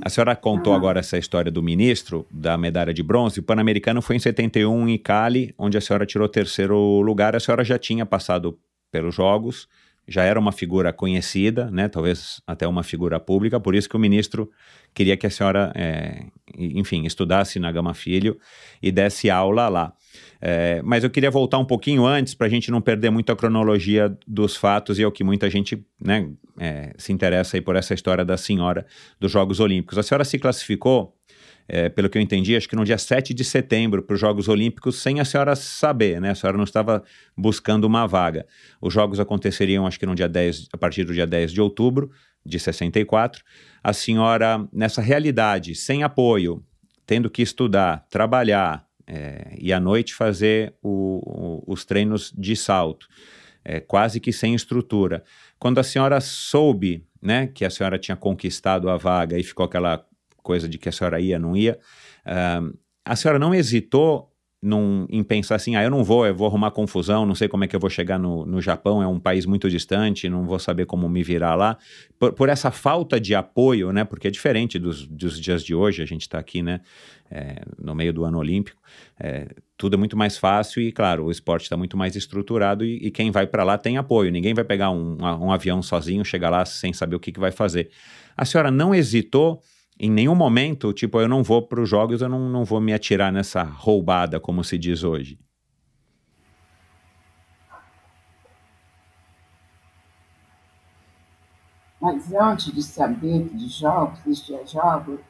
A senhora contou agora essa história do ministro da medalha de bronze. O Pan-Americano foi em 71 em Cali, onde a senhora tirou terceiro lugar. A senhora já tinha passado pelos Jogos, já era uma figura conhecida, né, talvez até uma figura pública, por isso que o ministro queria que a senhora, é, enfim, estudasse na Gama Filho e desse aula lá. É, mas eu queria voltar um pouquinho antes, para a gente não perder muito a cronologia dos fatos, e é o que muita gente né, é, se interessa aí por essa história da senhora dos Jogos Olímpicos. A senhora se classificou é, pelo que eu entendi, acho que no dia 7 de setembro para os Jogos Olímpicos, sem a senhora saber, né? A senhora não estava buscando uma vaga. Os Jogos aconteceriam, acho que no dia 10, a partir do dia 10 de outubro de 64. A senhora, nessa realidade, sem apoio, tendo que estudar, trabalhar é, e à noite fazer o, o, os treinos de salto, é, quase que sem estrutura. Quando a senhora soube né, que a senhora tinha conquistado a vaga e ficou aquela coisa de que a senhora ia, não ia. Uh, a senhora não hesitou num, em pensar assim, ah, eu não vou, eu vou arrumar confusão, não sei como é que eu vou chegar no, no Japão, é um país muito distante, não vou saber como me virar lá. Por, por essa falta de apoio, né, porque é diferente dos, dos dias de hoje, a gente está aqui, né, é, no meio do ano olímpico, é, tudo é muito mais fácil e, claro, o esporte está muito mais estruturado e, e quem vai para lá tem apoio. Ninguém vai pegar um, um, avião sozinho, chegar lá sem saber o que, que vai fazer. A senhora não hesitou em nenhum momento, tipo, eu não vou para os jogos, eu não, não vou me atirar nessa roubada, como se diz hoje. Mas antes de saber que de jogos, existia jogos,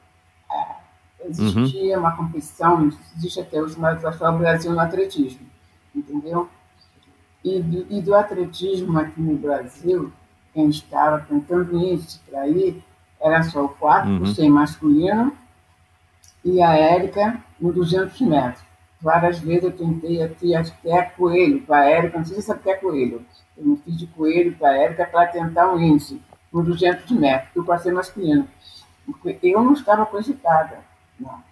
é, existia uhum. uma competição, existe até hoje, mas o Brasil no atletismo, entendeu? E do, e do atletismo aqui no Brasil, quem estava tentando isso para ir, era só o 4 uhum. por 100 masculino e a Érica no 200 metros. Várias vezes eu tentei aqui até coelho para a Érica, não sei se você sabe o que é coelho. Eu não fiz de coelho para a Érica para tentar um índice no 200 metros, do para ser masculino. Porque eu não estava cogitada. Não.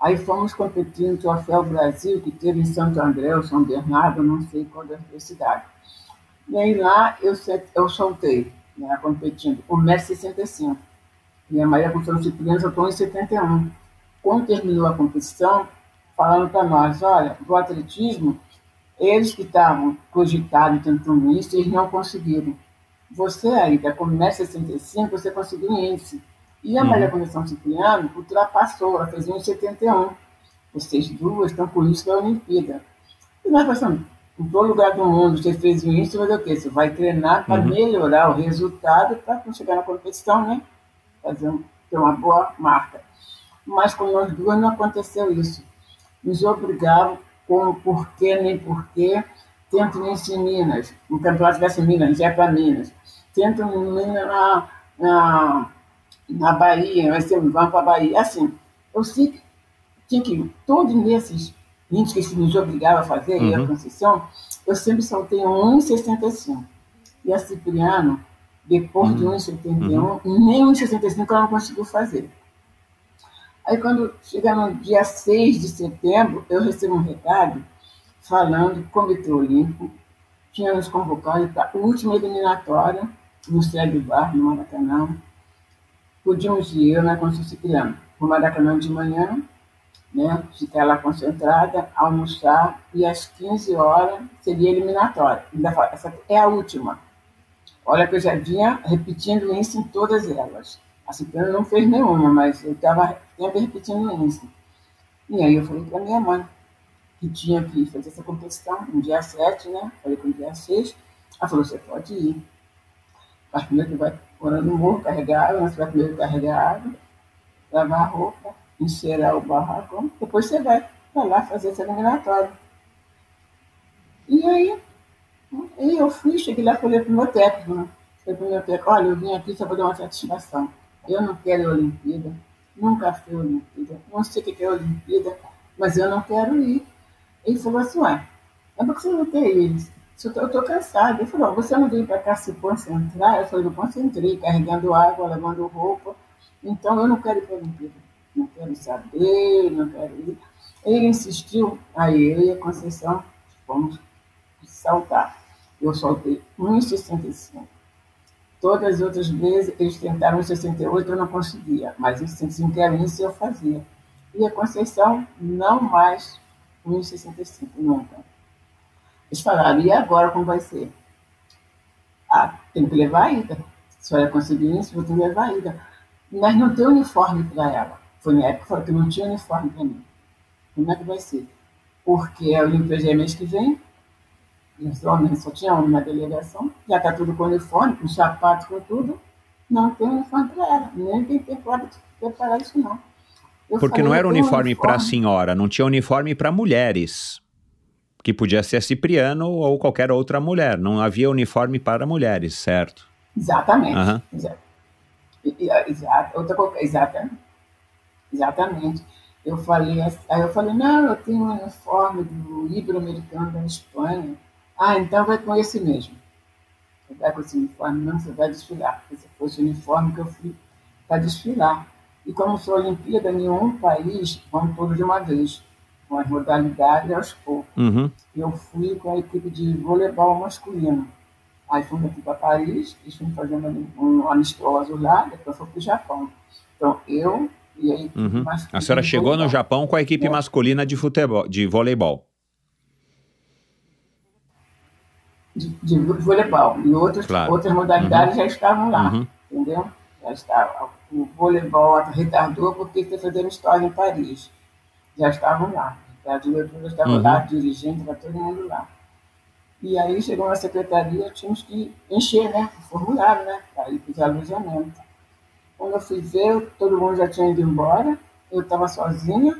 Aí fomos competir no Troféu Brasil, que teve em Santo André, ou São Bernardo, não sei qual da cidade. E aí lá eu, eu soltei, né, competindo, o 1,65m. E a Maria Constituição Cipriano já estão em 71. Quando terminou a competição, falando para nós, olha, do atletismo, eles que estavam cogitados tentando isso, eles não conseguiram. Você aí, da Comércio 65, você conseguiu um índice. E a uhum. Maria Conceição Cipriano ultrapassou, ela fez 1,71. Vocês duas estão com isso da Olimpíada. E nós pensamos, em todo lugar do mundo, você fez isso, vai o quê? Você vai treinar para uhum. melhorar o resultado para chegar na competição, né? Fazer ter uma boa marca. Mas com nós duas não aconteceu isso. Nos obrigavam, como porquê nem porquê, em Minas, no campeonato tivesse em Minas, já é para Minas. Tento em Minas na, na, na Bahia, nós temos, vamos para a Bahia. Assim, eu sei que tinha que, todos esses índices que nos obrigava a fazer, uhum. a Conceição, eu sempre soltei um 1,65. E a Cipriano, depois uhum. de 1,71, uhum. nem 1,65 ela não conseguiu fazer. Aí, quando chega no dia 6 de setembro, eu recebo um recado falando que o Comitê Olímpico tinha nos convocado para a última eliminatória no Cérebro Bar, no Maracanã. Podíamos ir eu na Constituição Cipriano, para o Maracanã de manhã, né? Ficar lá concentrada, almoçar, e às 15 horas seria eliminatória. Essa é a última. Olha que eu já vinha repetindo isso em todas elas. A Cipriana não fez nenhuma, mas eu estava sempre repetindo isso. E aí eu falei para minha mãe, que tinha que fazer essa competição no dia 7, né? Falei com o dia 6. Ela falou, você pode ir. Mas primeiro que vai morando no morro, carregar água, você vai primeiro carregar água, lavar a roupa, encerar o barraco, depois você vai lá fazer esse eliminatório. E aí, e eu fui, cheguei lá e falei para o meu técnico, né? Falei para o meu técnico, olha, eu vim aqui só para dar uma satisfação. Eu não quero a Olimpíada, nunca fui a Olimpíada, não sei o que é a Olimpíada, mas eu não quero ir. Ele falou assim, ué, é porque você não quer ir? Eu estou cansado. Ele falou, você não veio para cá se concentrar? Eu falei, eu concentrei, carregando água, lavando roupa, então eu não quero ir para a Olimpíada não quero saber, não quero ir. Ele insistiu, aí eu e a Conceição fomos saltar. Eu soltei 1,65. Todas as outras vezes eles tentaram 1,68, eu não conseguia, mas 1,65 era isso eu fazia. E a Conceição, não mais 1,65, nunca. Eles falaram, e agora como vai ser? Ah, tem que levar a ida. Se a senhora conseguir isso, vou ter que levar a ida. Mas não tem uniforme para ela. Foi na época que não tinha uniforme para mim. Como é que vai ser? Porque a Olimpíada é mês que vem, e homens só tinha homem na delegação, já está tudo com uniforme, com sapato, com tudo, não tem uniforme para ela, nem tem tempo para preparar isso não. Eu Porque não era uniforme, uniforme. para a senhora, não tinha uniforme para mulheres, que podia ser a Cipriano ou qualquer outra mulher, não havia uniforme para mulheres, certo? Exatamente, uhum. exato. Exato, outra coisa, exatamente. Exatamente. Eu falei, aí eu falei, não, eu tenho um uniforme do Ibero-Americano da Espanha. Ah, então vai com esse mesmo. Você vai com esse uniforme, não, você vai desfilar. Porque se fosse o uniforme que eu fui para desfilar. E como sou Olimpíada, nenhum país vão todos de uma vez, com as modalidades aos poucos. Uhum. Eu fui com a equipe de voleibol masculino. Aí fomos aqui para Paris, e fomos fazendo um amistoso lá, depois fui para o Japão. Então, eu e aí, uhum. A senhora chegou no Japão com a equipe é. masculina de futebol, de voleibol. De, de voleibol. E outros, claro. outras modalidades uhum. já estavam lá, uhum. entendeu? Já estava. O voleibol retardou porque está fazendo história em Paris. Já estavam lá. A diretora estava uhum. lá, dirigente, estava todo mundo lá. E aí chegou na secretaria, tínhamos que encher né, o formulário, né? Para ir para os alojamentos. Quando eu fui ver, todo mundo já tinha ido embora, eu estava sozinha,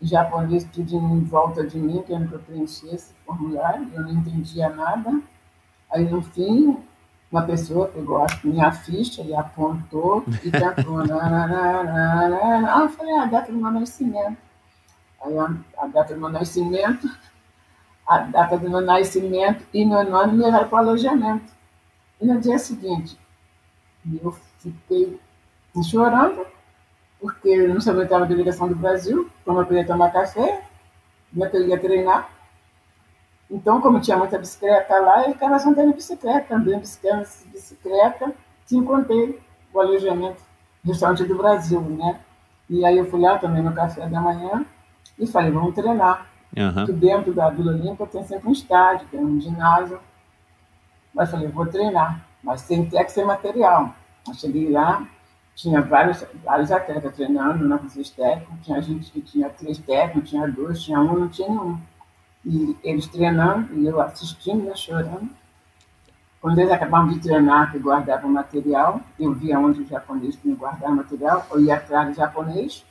japonês tudo em volta de mim, que eu preenchesse esse formulário, eu não entendia nada. Aí, no fim, uma pessoa pegou a minha ficha e apontou e cantou. ah, eu falei, ah, a data do meu nascimento. Aí a, a, data do meu nascimento, a data do meu nascimento e meu nome me levaram para o alojamento. E no dia seguinte, eu Fiquei chorando, porque eu não sabia que estava a delegação do Brasil, como eu queria tomar café, que eu ia treinar. Então, como tinha muita bicicleta lá, eu ficava de bicicleta, andando bicicleta, bicicleta, te encontrei o alojamento restaurante do Brasil, né? E aí eu fui lá também no café da manhã e falei, vamos treinar. Uhum. dentro da Vila Olímpia tem sempre um estádio, tem um ginásio. Mas falei, vou treinar, mas tem que ser material. Eu cheguei lá, tinha vários, vários atletas treinando na posição técnica, tinha gente que tinha três técnicos, tinha dois, tinha um, não tinha nenhum. E eles treinando, e eu assistindo, né, chorando. Quando eles acabavam de treinar, que guardavam material, eu via onde os japoneses tinham guardar material, eu ia atrás do japonês,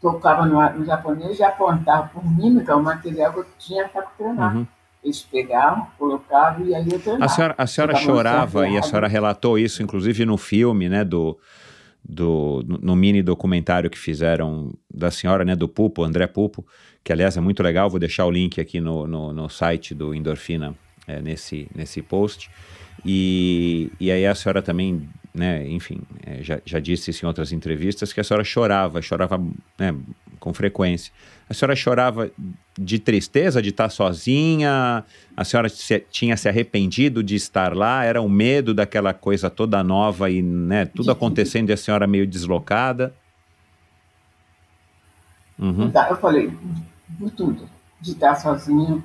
tocava no, no japonês e apontava por mímica o material que eu tinha para treinar. Uhum. Eles pegavam, colocavam e aí eu treinava. A senhora, a senhora chorava e a senhora relatou isso, inclusive no filme, né, do, do, no mini documentário que fizeram da senhora, né, do Pupo, André Pupo, que aliás é muito legal, vou deixar o link aqui no, no, no site do Endorfina, é, nesse, nesse post. E, e aí a senhora também, né, enfim, é, já, já disse isso em outras entrevistas, que a senhora chorava, chorava né, com frequência. A senhora chorava de tristeza de estar sozinha? A senhora se, tinha se arrependido de estar lá? Era o medo daquela coisa toda nova e né, tudo acontecendo e a senhora meio deslocada? Uhum. Então, eu falei, por tudo. De estar sozinho,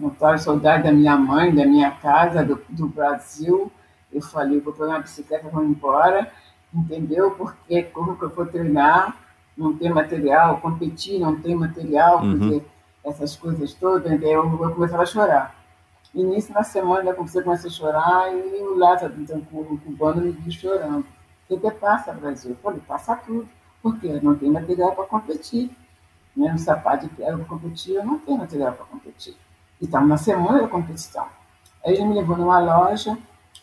não estava saudade da minha mãe, da minha casa, do, do Brasil. Eu falei, vou pegar uma bicicleta, vou embora, entendeu? Porque como que eu vou treinar? Não tem material, competir, não tem material, uhum. porque essas coisas todas, entendeu? Eu começava a chorar. E nisso, na semana, eu comecei, comecei a chorar e o Lázaro, então, o cubano, me viu chorando. O que passa, Brasil? Eu falei, passa tudo. Porque não tem material para competir. Né? No sapato que era para competir, eu não tenho material para competir. E estava na semana da competição. Aí ele me levou numa loja,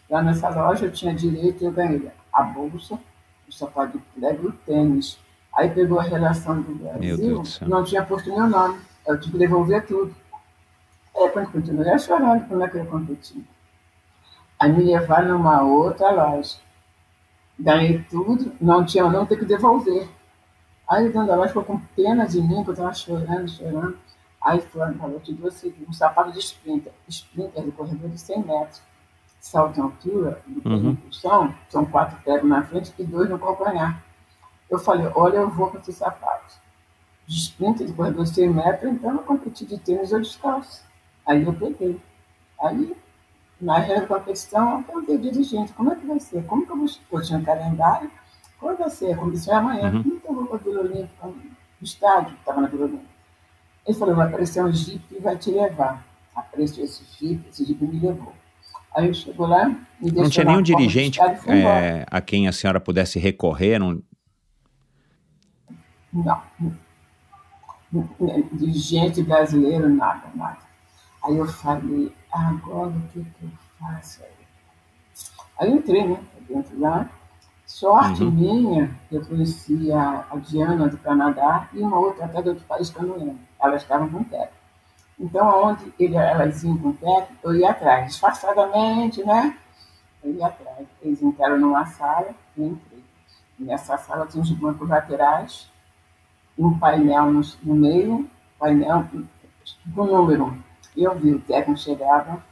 lá nessa loja eu tinha direito, eu ganhei a bolsa, o sapato de prego e o tênis. Aí pegou a relação do Brasil, não tinha posto meu nome. Eu tive que devolver tudo. Aí quando continuei a chorar, como é que eu competi. Aí me levaram numa outra loja. Ganhei tudo, não tinha, não ter que devolver. Aí o dono da loja ficou com pena de mim, porque eu estava chorando, chorando. Aí fulano falou, te dou um sapato de sprinter. Sprinter de corredor de 100 metros. Salto em altura, de uhum. são quatro pés na frente e dois no calcanhar. Eu falei, olha, eu vou com esses sapatos. De sprinter de corredor de 100 metros, então eu competi de tênis ou descalço. Aí eu peguei. Aí, na questão, eu perguntei dirigente, como é que vai ser? Como que eu vou... Eu tinha um calendário, quando vai ser? A competição é amanhã. Uhum. Como que eu vou para a Vila Olímpica, no estádio que estava na Vila Olímpica? Ele falou, vai aparecer um jipe e vai te levar. Apareceu esse jipe, esse jipe me levou. Aí eu chego lá, me Não tinha nenhum dirigente é, a quem a senhora pudesse recorrer? Não, não. Dirigente brasileiro, nada, nada. Aí eu falei, agora o que, que eu faço aí? Aí eu entrei, né, dentro lá. Sorte uhum. minha, eu conhecia a Diana do Canadá e uma outra até do outro país que eu não lembro. Elas estavam com técnico. Então, aonde ele, elas iam com técnico, eu ia atrás, disfarçadamente, né? Eu ia atrás. Eles entraram numa sala e entrei. Nessa sala tinha os bancos laterais, um painel no, no meio, painel com número eu vi o técnico chegava,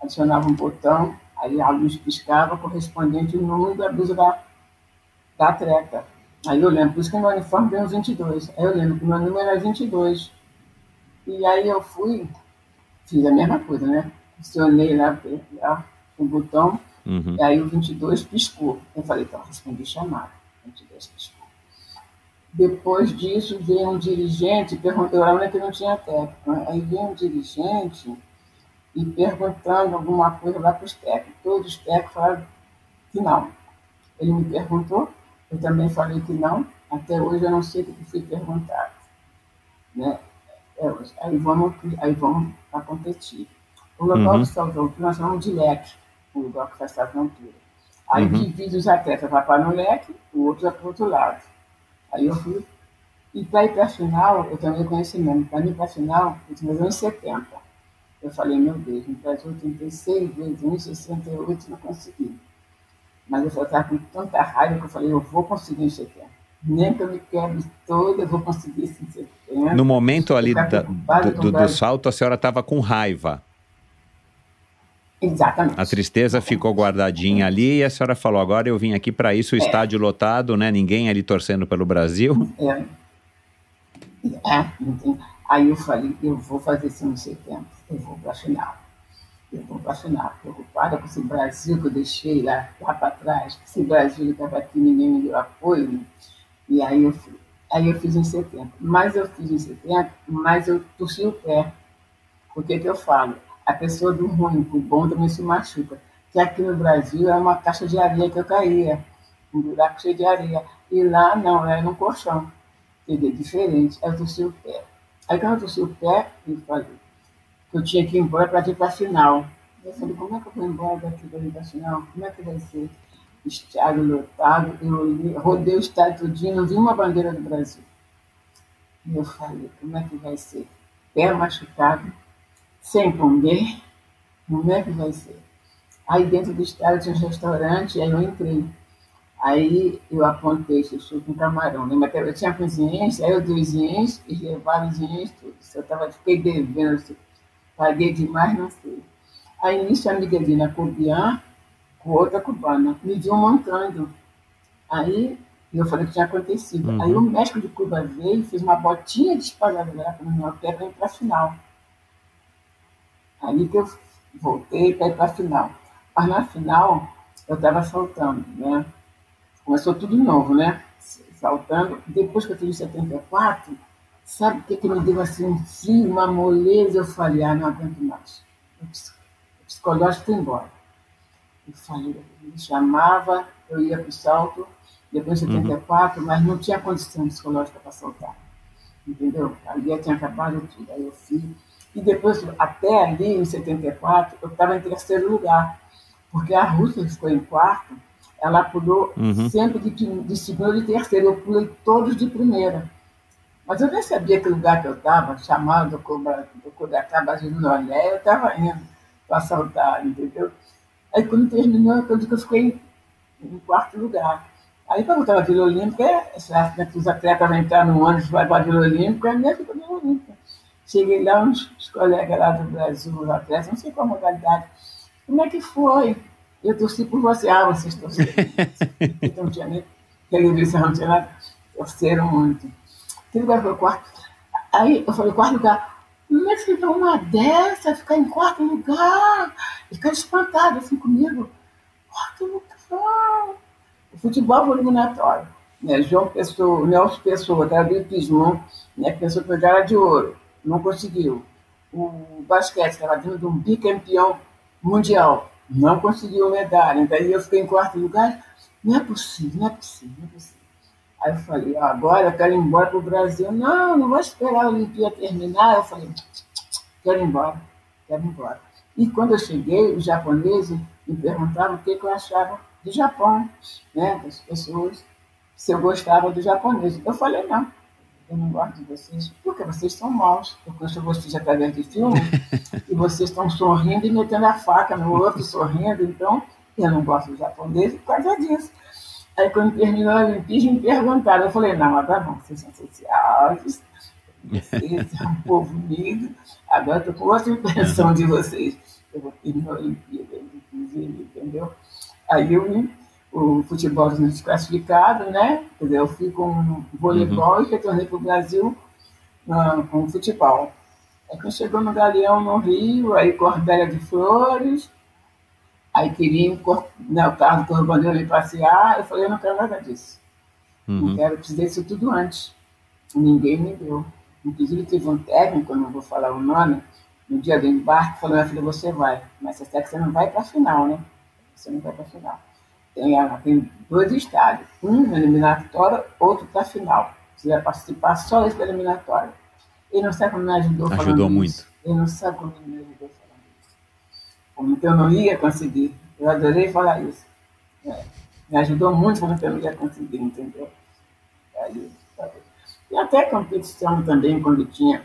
adicionava um botão, aí a luz piscava correspondente ao número da blusa da, da atleta. Aí eu lembro, por isso que meu uniforme deu 22. Aí eu lembro que meu número era 22. E aí eu fui, fiz a mesma coisa, né? Acionei lá, lá o botão, uhum. e aí o 22 piscou. Eu falei, então, respondi chamada. 22 piscou. Depois disso, veio um dirigente, perguntou, eu lembro que não tinha técnico, né? aí veio um dirigente e perguntando alguma coisa lá para os técnicos. Todos os técnicos falaram que não. Ele me perguntou, eu também falei que não. Até hoje eu não sei o que fui perguntado. Né? É, aí vamos, aí vamos para competir. O local uhum. que salvou, nós chamamos de leque, o lugar que faz essa altura. Aí uhum. divide os atletas, vai para no leque, o outro vai para o outro lado. Aí eu fui. E para ir para a final, eu também conheci mesmo. Para ir para a final, eu tinha anos 70. Eu falei, meu Deus, no Brasil tentei seis vezes, em 68 não consegui. Mas eu estava com tanta raiva que eu falei, eu vou conseguir em 70. Nem que eu me quebre toda, eu vou conseguir isso em 70. No momento ali da, do, do, do salto, a senhora estava com raiva. Exatamente. A tristeza ficou guardadinha ali e a senhora falou: agora eu vim aqui para isso, o é. estádio lotado, né? Ninguém ali torcendo pelo Brasil. É. é. Aí eu falei: eu vou fazer isso no setembro, eu vou para a final. Eu vou para a final, preocupada com esse Brasil que eu deixei lá, lá para trás, esse Brasil que estava aqui, ninguém me deu apoio. E aí eu, fui. aí eu fiz em setembro. Mas eu fiz em setembro, mas eu torci o pé. O que, que eu falo? A pessoa do ruim o bom também se machuca. Que aqui no Brasil é uma caixa de areia que eu caía, um buraco cheio de areia. E lá não, era num colchão. Entendeu? Diferente. Aí eu torci o pé. Aí quando eu torci o pé, eu falei que eu tinha que ir embora para ir para a final. Eu falei, como é que eu vou embora daqui para ir para a final? Como é que vai ser? Estádio lotado, eu rodei o estádio todinho, não vi uma bandeira do Brasil. E eu falei, como é que vai ser? Pé machucado, sem comer, como é que vai ser? Aí dentro do estádio tinha um restaurante, aí eu entrei. Aí eu apontei chuchu com camarão. Lembra que eu tinha cozinhense, aí eu dei os e levaram os tudo. Eu tava, fiquei devendo, paguei demais, não sei. Aí nisso a amiga Dina Cobian, com outra cubana, me viu montando. Aí eu falei que tinha acontecido. Uhum. Aí o médico de Cuba veio, fez uma botinha de esparadrapo no meu pé para ir para a final. Aí que eu voltei para ir para a final. Mas na final, eu estava saltando, né? Começou tudo novo, né? Saltando. Depois que eu tive 74, sabe o que, que me deu assim um frio, uma moleza? Eu falei, ah, não aguento mais. O psicológico foi embora. Eu falei, me chamava, eu ia para o salto, depois de 74, uhum. mas não tinha condição psicológica para saltar. Entendeu? Ali tinha acabado tudo. Aí eu fiz. E depois, até ali, em 74, eu estava em terceiro lugar. Porque a Rússia ficou em quarto, ela pulou uhum. sempre de, de segundo e terceiro. Eu pulei todos de primeira. Mas eu nem sabia que lugar que eu estava, chamado do Cobra de Nolé, eu estava indo para saltar, entendeu? Aí quando terminou, eu que eu fiquei em quarto lugar. Aí quando eu estava na Vila Olímpica, né, os atletas entraram no ônibus para a Vila Olímpica, a minha Vila Olímpica. Cheguei lá, uns os colegas lá do Brasil, os atletas, não sei qual modalidade. Como é que foi? Eu torci por você. Ah, vocês torceram. então não tinha nem televisão, não tinha nada. Torceram muito. Que lugar foi o quarto? Aí eu falei, quarto lugar. Como é que você uma dessa, ficar em quarto lugar? Ficar espantado assim comigo. Quarto lugar. O futebol foi eliminatório. Né? João Pessoa, Nelson Pessoa, Davi Pismon, né? pensou que era de ouro não conseguiu. O basquete estava dentro de um bicampeão mundial, não conseguiu medalha. Daí eu fiquei em quarto lugar. Não é possível, não é possível, não é possível. Aí eu falei, agora eu quero ir embora para o Brasil. Não, não vou esperar a Olimpíada terminar. Eu falei, quero ir embora, quero ir embora. E quando eu cheguei, os japoneses me perguntavam o que, que eu achava do Japão, né, das pessoas, se eu gostava do japonês. Eu falei, não, eu não gosto de vocês, porque vocês são maus. Eu conheço vocês através de filme e vocês estão sorrindo e metendo a faca no outro, sorrindo. Então, eu não gosto de japonês por causa disso. Aí, quando terminou a Olimpíada, me perguntaram. Eu falei: não, tá bom, vocês são sociais, vocês são um povo unido. Agora estou com outra impressão de vocês. Eu vou terminar a Olimpíada, entendeu? Aí eu me o futebol desclassificado, né? Quer dizer, eu fui com voleibol uhum. e retornei para o Brasil uh, com futebol. Aí quando chegou no Galeão, no Rio, aí Cordélia de Flores, aí queriam né, o carro do Corbandeiro ir passear, eu falei, eu não quero nada disso. Uhum. Não quero, precisei disso tudo antes. Ninguém me deu. Inclusive teve um técnico, não vou falar o nome, no dia do embarque, falou, minha filha, você vai, mas você sabe que você não vai para a final, né? Você não vai para a final tem, tem dois estádios, um na eliminatória, outro para a final. Você vai participar só desse eliminatório. Ele não sabe como me ajudou Ajudou muito. Isso. Ele não sabe como me ajudou falando isso. Então eu não ia conseguir. Eu adorei falar isso. É. Me ajudou muito quando eu não ia conseguir, entendeu? Aí, e até competição também, quando tinha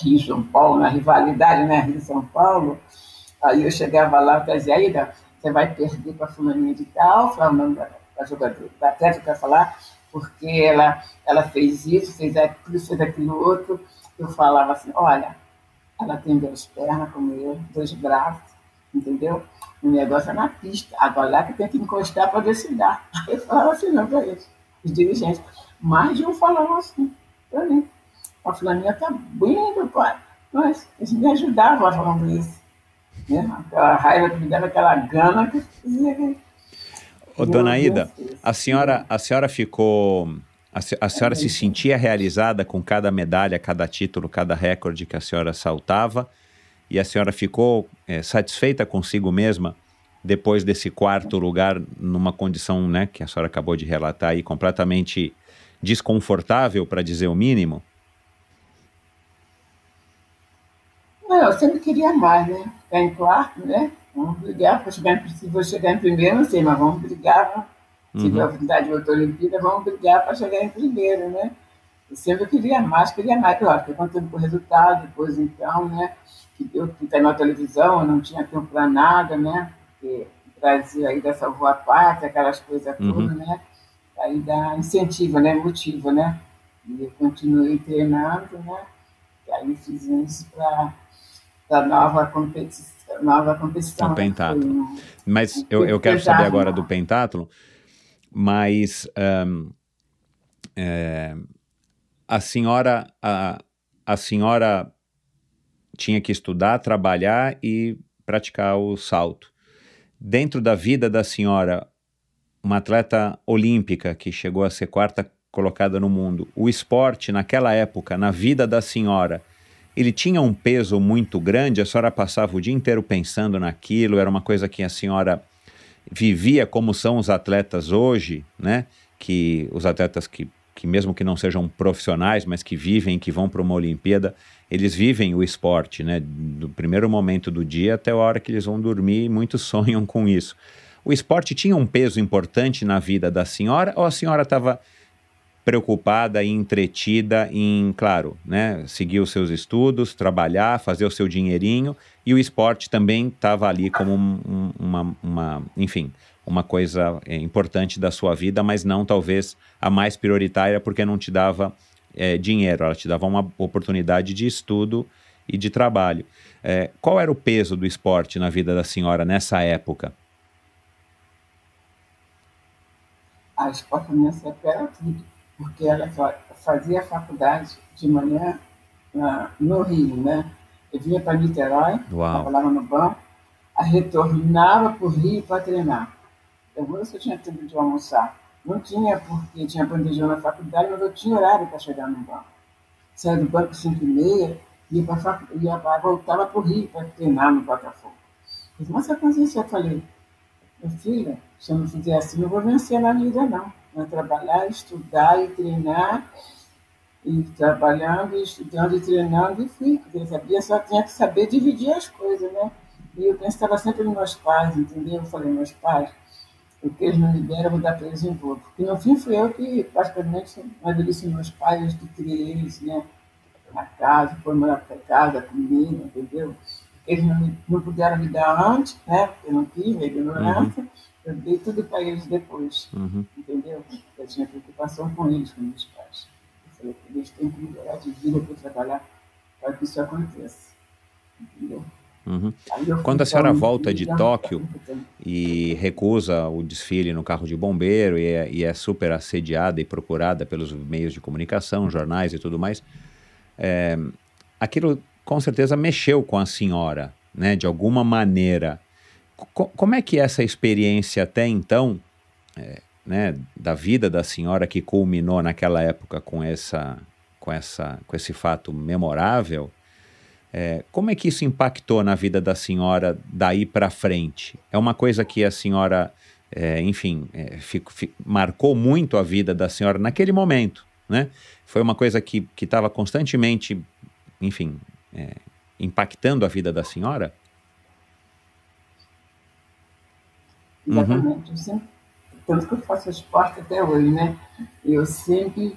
Rio São Paulo, na rivalidade, né? Rio São Paulo. Aí eu chegava lá e dizia, aí, você vai perder para a fulaninha de tal, falando da, da jogadora, da atleta quer falar, porque ela, ela fez isso, fez aquilo, fez aquilo outro. Eu falava assim, olha, ela tem duas pernas como eu, dois braços, entendeu? O negócio é na pista. Agora lá que tem que encostar para decidir. Eu falava assim, não, para eles, os dirigentes. Mais de um falavam assim, para mim. A fulaninha tá bem, pai. Mas eles me ajudavam falando isso né? Aquela raiva que me dava, aquela gana que fazia. Ô, dona Ida, a senhora, a senhora ficou. A, a senhora se sentia realizada com cada medalha, cada título, cada recorde que a senhora saltava? E a senhora ficou é, satisfeita consigo mesma depois desse quarto lugar, numa condição né, que a senhora acabou de relatar aí, completamente desconfortável, para dizer o mínimo? Não, eu sempre queria mais, né? Ficar em quarto, né? Vamos brigar para chegar em, se vou chegar em primeiro, não sei, mas vamos brigar. Se uhum. tiver a oportunidade de outra Olimpíada, vamos brigar para chegar em primeiro, né? Eu sempre queria mais, queria mais. Claro, que contando com o resultado, depois então, né? Que eu que tá na televisão, eu não tinha tempo para nada, né? Porque o Brasil aí dessa rua parte, aquelas coisas uhum. todas, né? Aí dá incentivo, né? Motivo, né? E eu continuei treinando, né? E aí fiz isso para da nova competição. Nova competição. O pentatlo. Mas eu, eu quero saber agora do pentatlo, mas um, é, a senhora a, a senhora tinha que estudar, trabalhar e praticar o salto. Dentro da vida da senhora, uma atleta olímpica que chegou a ser quarta colocada no mundo, o esporte naquela época, na vida da senhora, ele tinha um peso muito grande, a senhora passava o dia inteiro pensando naquilo, era uma coisa que a senhora vivia como são os atletas hoje, né? Que os atletas que, que mesmo que não sejam profissionais, mas que vivem, que vão para uma Olimpíada, eles vivem o esporte, né? Do primeiro momento do dia até a hora que eles vão dormir, muitos sonham com isso. O esporte tinha um peso importante na vida da senhora ou a senhora estava preocupada e entretida em, claro, né, seguir os seus estudos, trabalhar, fazer o seu dinheirinho e o esporte também estava ali como um, uma, uma, enfim, uma coisa é, importante da sua vida, mas não talvez a mais prioritária porque não te dava é, dinheiro, ela te dava uma oportunidade de estudo e de trabalho. É, qual era o peso do esporte na vida da senhora nessa época? A esporte nessa época era tudo porque ela fazia faculdade de manhã na, no Rio, né? Eu vinha para Niterói, trabalhava no banco, a retornava para o Rio para treinar. Eu sei se eu tinha tempo de almoçar. Não tinha, porque tinha bandejão na faculdade, mas eu tinha horário para chegar no banco. Saía do banco às 5 e meia, ia para ia pra, voltava para o Rio para treinar no Botafogo. Uma sequência, eu falei, minha filha, se eu não fizer assim, não vou vencer na vida, não né? trabalhar, estudar e treinar, e trabalhando, e estudando e treinando, e fui, porque eu sabia, só tinha que saber dividir as coisas, né? E eu pensava sempre nos meus pais, entendeu? Eu falei, meus pais, o que eles não me deram, eu vou dar para eles em dobro. Porque no fim fui eu que, praticamente, amadureci meus pais, que criei eles, né? Na casa, foi morar para casa, comigo, entendeu? Eles não, não puderam me dar antes, né? Porque eu não quis, a ignorância. Uhum. Eu dei tudo para eles depois, uhum. entendeu? Eu tinha preocupação com eles, com meus pais. Eu falei eles têm que melhorar de vida para trabalhar para que isso aconteça, entendeu? Uhum. Quando a senhora volta de Tóquio e recusa o desfile no carro de bombeiro e é, e é, super assediada e procurada pelos meios de comunicação, jornais e tudo mais, é, aquilo com certeza mexeu com a senhora, né? De alguma maneira como é que é essa experiência até então, é, né, da vida da senhora que culminou naquela época com essa, com essa, com esse fato memorável? É, como é que isso impactou na vida da senhora daí para frente? É uma coisa que a senhora, é, enfim, é, fico, fico, marcou muito a vida da senhora naquele momento, né? Foi uma coisa que estava constantemente, enfim, é, impactando a vida da senhora? Exatamente. Uhum. Sempre, tanto que eu faço esporte até hoje, né? Eu sempre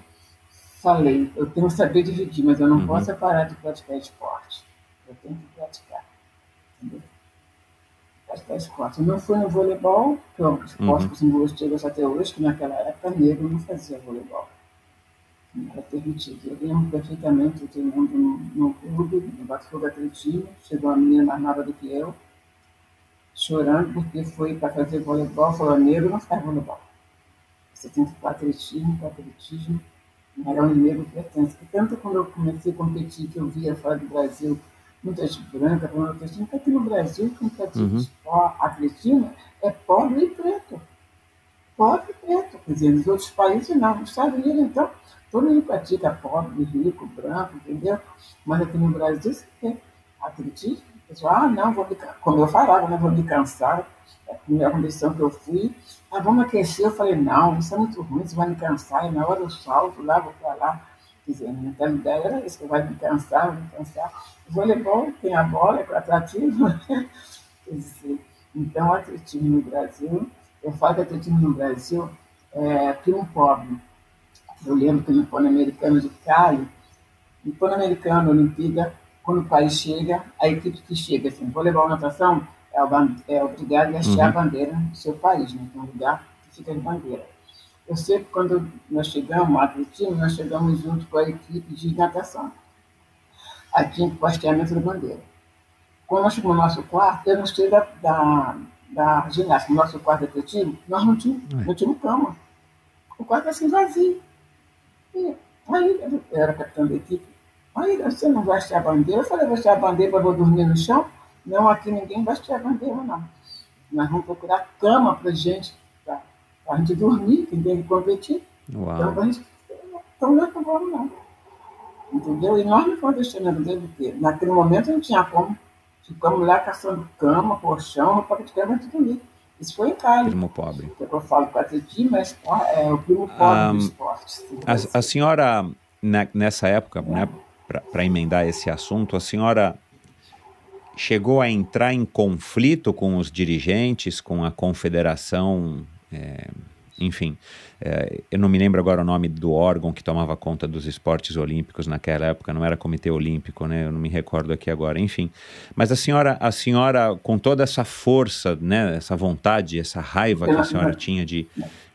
falei, eu tenho que saber dividir, mas eu não uhum. posso parar de praticar esporte. Eu tenho que praticar. Entendeu? Praticar esporte. Eu não fui no voleibol, que é um esporte uhum. que os meus até hoje, que naquela época negro não fazia voleibol. Não era permitido. Eu lembro perfeitamente, eu treinando no, no clube, no Botafogo Atletismo, chegou uma menina mais nova do que eu, chorando porque foi para fazer voleibol, falou, negro não faz voleibol. Você tem que ir para atletismo, para atletismo, não era um negro pertence. Tanto quando eu comecei a competir, que eu via fora do Brasil, muita gente branca falando atletismo, porque aqui no Brasil, quem pratica uhum. atletismo é pobre e preto. Pobre e preto. Quer dizer, nos outros países não. Nos Estados Unidos, então, todo mundo pratica pobre, rico, branco, entendeu? Mas aqui no Brasil, você tem atletismo Ah, não, vou me, como eu falava, não vou me cansar. É a primeira condição que eu fui. Ah, vamos aquecer. Eu falei, não, isso é muito ruim, você vai me cansar. E na hora do salto, lá, vou para lá. Quer dizer, a mentalidade era isso, que vai me cansar, vai me cansar. O voleibol tem a bola, é atrativo. Dizer, então, atletismo no Brasil, eu falo que atletismo no Brasil é primo pobre. Eu lembro que no Pan-Americano de Cali, no Pan-Americano, Olimpíada, quando o país chega, a equipe que chega, assim, voleibol natação, é, é obrigado a hastear uhum. a bandeira do seu país, né? Tem um lugar que fica de bandeira. Eu sei que quando nós chegamos, a atletismo, nós chegamos junto com a equipe de natação. Aqui o hasteamento da bandeira. Quando nós chegamos no nosso quarto, eu não sei da, da, da ginástica, no nosso quarto de atletismo, nós não tínhamos, não tínhamos cama. O quarto era assim vazio. Aí eu era capitão da equipe. Aí você não vai hastear a bandeira? Eu falei, vou hastear a bandeira para vou dormir no chão? Não, aqui ninguém vai hastear a bandeira, não. Nós vamos procurar cama para gente, para a gente dormir, que tem que competir. Uau. Então, a gente, então não vamos não. Entendeu? E nós não fomos deixando a bandeira, porque naquele momento não tinha como. Ficamos lá caçando cama, colchão, roupa de cama, tudo dormir. Isso foi em Cali. Primo pobre. Que eu falo para ti, mas é o primo pobre um, do esporte. A, a, senhora, nessa época, é. né, para emendar esse assunto, a senhora chegou a entrar em conflito com os dirigentes, com a confederação, é, enfim, é, eu não me lembro agora o nome do órgão que tomava conta dos esportes olímpicos naquela época, não era Comitê Olímpico, né? Eu não me recordo aqui agora, enfim. Mas a senhora, a senhora com toda essa força, né, essa vontade, essa raiva que a senhora tinha de,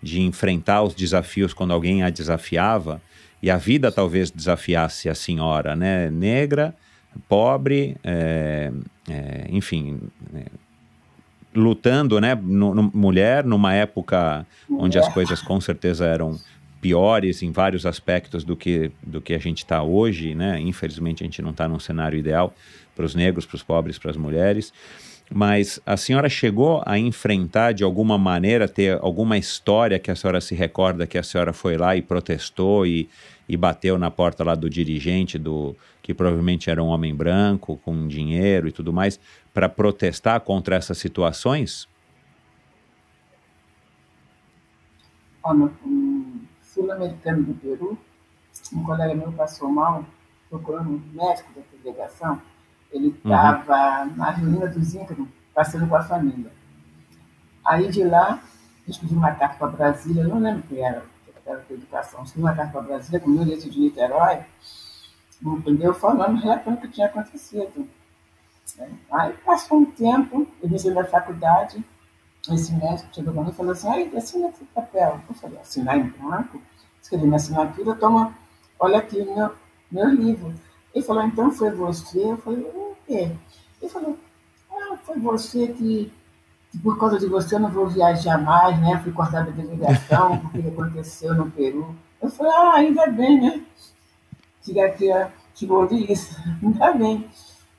de enfrentar os desafios quando alguém a desafiava, e a vida talvez desafiasse a senhora, né, negra, pobre, é, é, enfim, é, lutando, né, no, no, mulher, numa época onde as coisas com certeza eram piores em vários aspectos do que, do que a gente está hoje, né? Infelizmente a gente não está num cenário ideal para os negros, para os pobres, para as mulheres. Mas a senhora chegou a enfrentar de alguma maneira, ter alguma história que a senhora se recorda que a senhora foi lá e protestou e, e bateu na porta lá do dirigente, do que provavelmente era um homem branco, com dinheiro e tudo mais, para protestar contra essas situações? Olha, um sul-americano do Peru, um colega meu passou mal, procurando um médico da delegação, ele estava uhum. na ruína dos Incas, passando com a família. Aí de lá, eles pediram uma carta para Brasília, eu não lembro que era, que era a educação, eles uma carta para Brasília, com o meu de Niterói, entendeu? Falando, relatando o que tinha acontecido. Aí passou um tempo, eu disse na faculdade, esse médico chegou para mim e falou assim, aí, assina esse papel. Eu falei, assinar em branco? Escrevi minha assinatura, toma, olha aqui meu, meu livro. Ele falou, então foi você? Eu falei, o quê? Ele falou, ah, foi você que, que, por causa de você eu não vou viajar mais, né? Fui cortada da delegação, porque aconteceu no Peru. Eu falei, ah, ainda bem, né? Que, que, que ouvi isso, ainda bem.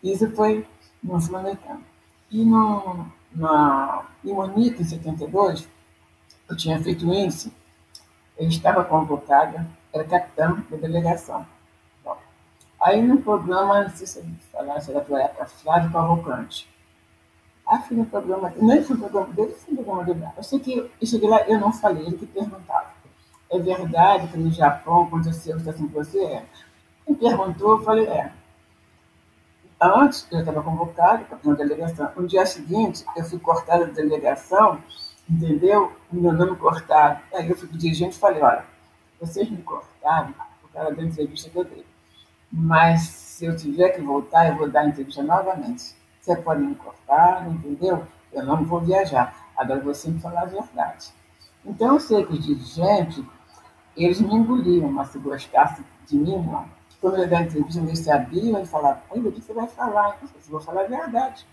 Isso foi no Sul-Americano. E no, na, em Monique, em 72, eu tinha feito índice, eu estava convocada, era capitã da delegação. Aí no programa, não sei se eu falar, se era tua Flávio Cavalcante. Fui no programa, nem foi no programa dele, foi no programa dele. Eu sei que cheguei lá, eu não falei, ele que perguntava. É verdade que no Japão aconteceu isso assim com você? É. Ele perguntou, eu falei, é. Antes, eu estava convocado para uma delegação. No dia seguinte, eu fui cortada da delegação, entendeu? Meu nome cortado. Aí eu fui dirigente e falei, olha, vocês me cortaram por causa da entrevista que eu dei. Mas se eu tiver que voltar, eu vou dar a entrevista novamente. Você pode me cortar, entendeu? Eu não vou viajar. Agora você me falar a verdade. Então eu sei que os dirigentes, eles me engoliam, mas se gostassem de mim, não quando eu dar entrevista, eles sabiam, ele falava, ainda o que você vai falar? Eu vou falar a verdade.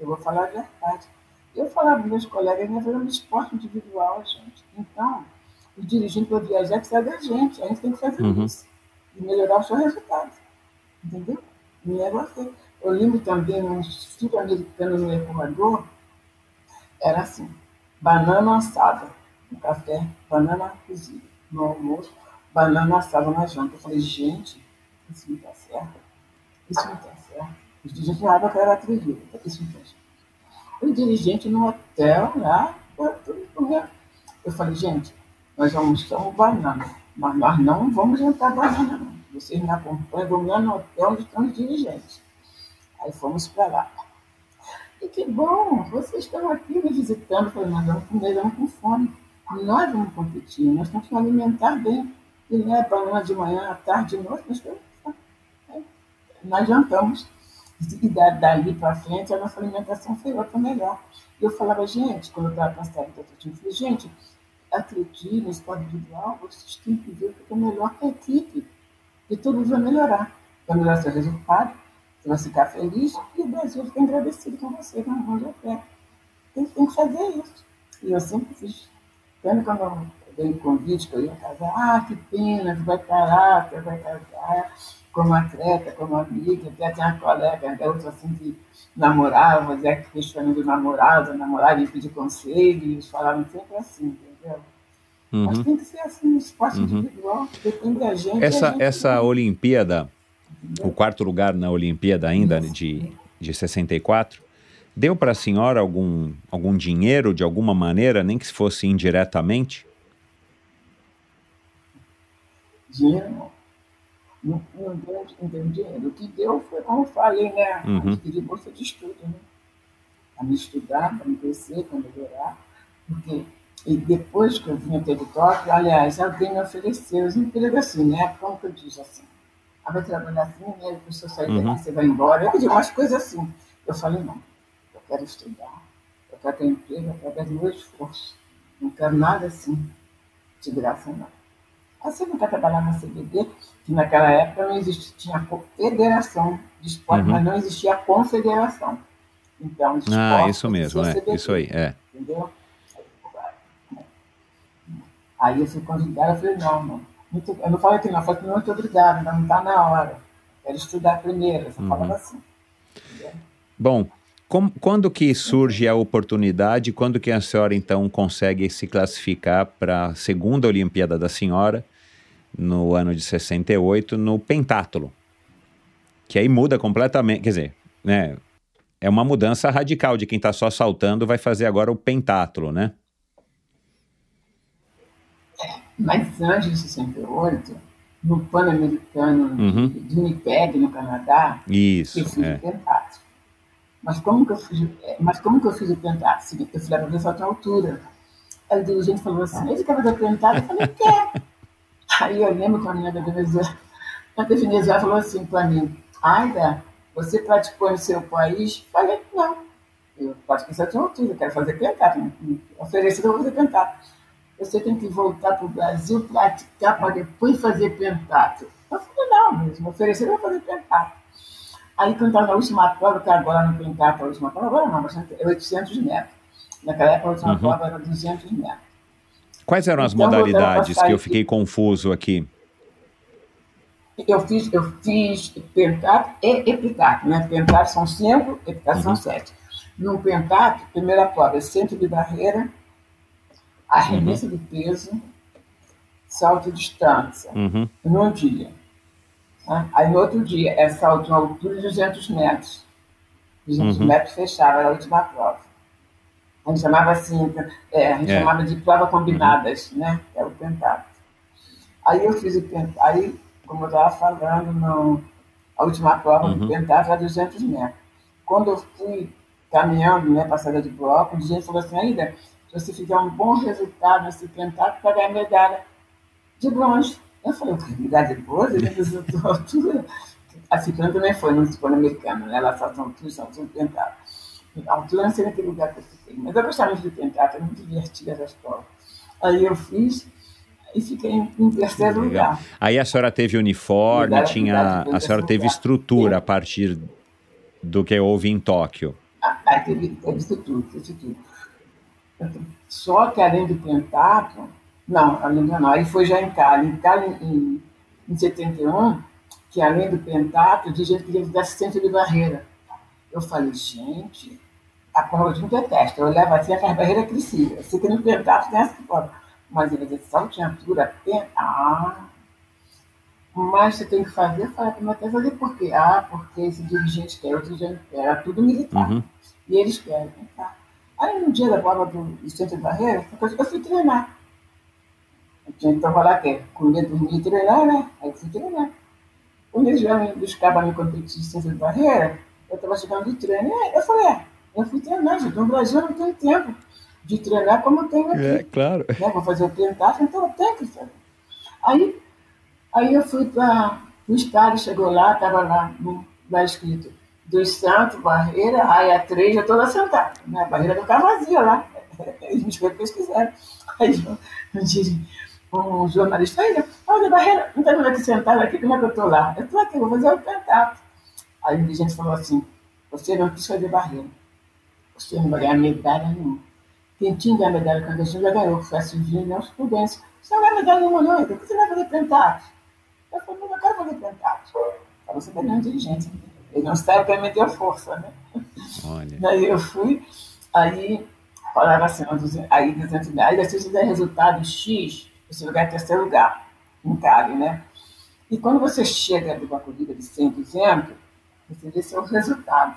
Eu vou falar a verdade. Eu falava para meus colegas, minha vida é um esporte individual, gente. Então, o dirigente para viajar precisa da gente. A gente tem que fazer uhum. isso. E melhorar o seu resultado. Entendeu? E é você. Eu lembro também, um estudo americano no Equador, era assim, banana assada no café, banana cozida no almoço, banana assada na janta. Eu falei, gente, isso não está certo, isso não está certo. Os dirigentes que era atrevido, isso não está certo. O dirigente no hotel lá, eu falei, gente, nós almoçamos banana, mas nós não vamos jantar banana, não. Vocês me acompanham, vamos lá no hotel onde estão os dirigentes. Aí fomos para lá. E que bom, vocês estão aqui me visitando. Falei, nós vamos comer, vamos com fome. Nós vamos competir, nós temos que alimentar bem. E não é banana de manhã, à tarde, de noite, nós temos nós jantamos. E dali para frente, a nossa alimentação foi outra melhor. E eu falava, gente, quando eu estava cansada do atletismo, eu falei, gente, atletismo, esporte individual, vocês têm que ver que é melhor que a equipe. E tudo vai melhorar. Vai melhorar seu resultado, você vai ficar feliz e o Brasil fica agradecido com você, com a de pé. Tem, que fazer isso. E eu sempre fiz. Quando eu dei convite que eu ia casar. Ah, que pena, você vai parar, você vai casar como atleta, como amiga. Até tinha uma colega, outra assim, que namorava, fazia questão do namorado, namorada, e pedir conselho, eles falavam sempre assim, Uhum. Mas tem que ser assim, espaço uhum. individual, depende da gente. Essa, gente essa Olimpíada, o quarto lugar na Olimpíada ainda de, de 64, deu para a senhora algum, algum dinheiro de alguma maneira, nem que se fosse indiretamente? Dinheiro não. Não, não, deu, não deu dinheiro. O que deu foi, como eu falei, né? Uhum. Adquirir bolsa de estudo, né? Para me estudar, para me crescer, para melhorar. Porque e depois que eu vim até de Tóquio, aliás, alguém me ofereceu os empregos assim, né? Como que eu disse assim? Ah, vai trabalhar assim, né? A pessoa sai daqui, uhum. você vai embora. Eu pedi umas coisas assim. Eu falei, não, eu quero estudar, eu quero ter emprego através do meu esforço. Não quero nada assim, de graça, não. Você não quer trabalhar na CBD, que naquela época não existia, tinha federação de esporte, uhum. mas não existia a confederação. Então, de ah, isso mesmo, é, isso aí, é. Entendeu? Aí eu fui convidada, eu falei, não. Muito, eu não falei que não, eu falei que muito obrigado, não está na hora. Quero estudar primeiro, só uhum. falava assim. Bom, com, quando que surge a oportunidade, quando que a senhora então consegue se classificar para a segunda Olimpíada da senhora, no ano de 68, no pentátulo? Que aí muda completamente, quer dizer, né, é uma mudança radical de quem está só saltando vai fazer agora o pentátulo, né? Mas antes de 68, no Pan-Americano uhum. de Winnipeg, no Canadá, Isso, eu fiz é. o pentátulo. Mas como que eu fiz, mas como que eu fiz o pentáculo? Eu fui lá para ver falta altura. Aí o dirigente falou assim, ele quer fazer o pentáculo? Eu falei, quer. Aí eu lembro que a menina da Venezuela, a Venezuela falou assim para mim, Aida, você praticou no seu país? Eu falei, não. Eu pratico em sete altura, quero fazer pentáculo. Oferecido, eu vou fazer pentáculo. Você tem que voltar para o Brasil, praticar para depois fazer pentáculo. Eu falei, não, mesmo, eu vou fazer pentáculo. Aí cantava na última prova, que agora não tem para a última prova, agora não, bastante, é 800 metros. Naquela época a última uhum. prova era 200 metros. Quais eram as então, modalidades que eu fiquei confuso aqui? Eu fiz, eu fiz pentatlo e epitáculo, né? Pentatlo são cinco, epitáculo uhum. são sete. No pentatlo, primeira prova é centro de barreira, arremesso uhum. de peso, salto de distância, uhum. num dia. Né? Aí no outro dia é salto de uma altura de 200 metros. 200 uhum. metros fechava, era a última prova. A gente chamava assim, é, a gente é. chamava de prova combinadas, né? Era o pentado. Aí eu fiz o pentado, aí, como eu estava falando, no, a última prova uhum. do pentado era 200 metros. Quando eu fui caminhando, né, passada de bloco, o gente falou assim, ainda, se você fizer um bom resultado nesse pentado, vai ganhar medalha de bronze. Eu falei, idade boa, ele a altura. A ciclana também foi no Pan-Americano, né? Ela saltou tudo, saltou tentado. A altura não sei naquele lugar que eu fiquei. Mas eu gostava de tentar, foi muito divertida essa escola. Aí eu fiz e fiquei em, terceiro Legal. lugar. Aí a senhora teve uniforme, tinha, a senhora teve lugar. estrutura a partir do que houve em Tóquio. Ah, teve, teve estrutura, teve estrutura. Só que além do pentatlo, não, a Lívia não. Aí foi já em Cali. Em Cali, em, em 71, que além do pentato, de gente que queria dar assistência de barreira. Eu falei, gente, a prova de um detesto. Eu olhava assim, a barreira crescia. Eu sei que no pentato tem essa prova. Mas ele disse, salto em altura, ah, mas você tem que fazer, eu falei, mas quer fazer por quê? Ah, porque esse dirigente quer, outro dirigente quer, era tudo militar. Uhum. E eles querem, tá. Aí no dia da prova do centro de barreira, eu fui treinar. Eu tinha que trabalhar que comia, dormir e treinar, né? Aí fui treinar. Quando eles vieram buscar para me competir de barreira, eu estava chegando de treino. Eu falei, é, eu fui treinar, gente. No Brasil eu não tenho tempo de treinar como eu tenho aqui. É, claro. Né? Vou fazer o tentáculo, então eu tenho que fazer. Aí, aí eu fui para o estádio, chegou lá, estava lá, lá escrito dos Santos, Barreira, Raia 3, eu estou lá sentado. Né? A barreira não estava vazia lá. Eles me pesquisaram. Aí eu, eu disse, um jornalista, aí, olha, Barreira, não está vendo aqui sentado aqui, como é que eu estou lá? Eu estou aqui, vou fazer o pentatlo. Aí o dirigente falou assim, você não quis fazer barreira, você não vai ganhar medalha nenhuma. quem tinha a medalha clandestina já ganhou, foi a Silvina Nelson Prudência. Você não ganha medalha nenhuma, não, então, você vai fazer pentado? Eu falei, não, eu quero fazer pentado. Para você ter um dirigente. Ele não sabe para me deu força, né? Olha. Daí eu fui, aí falaram assim, aí, aí se você der resultado X, você vai ganhar terceiro lugar, em Cali, né? E quando você chega de uma corrida de 100, 200, você vê seu resultado.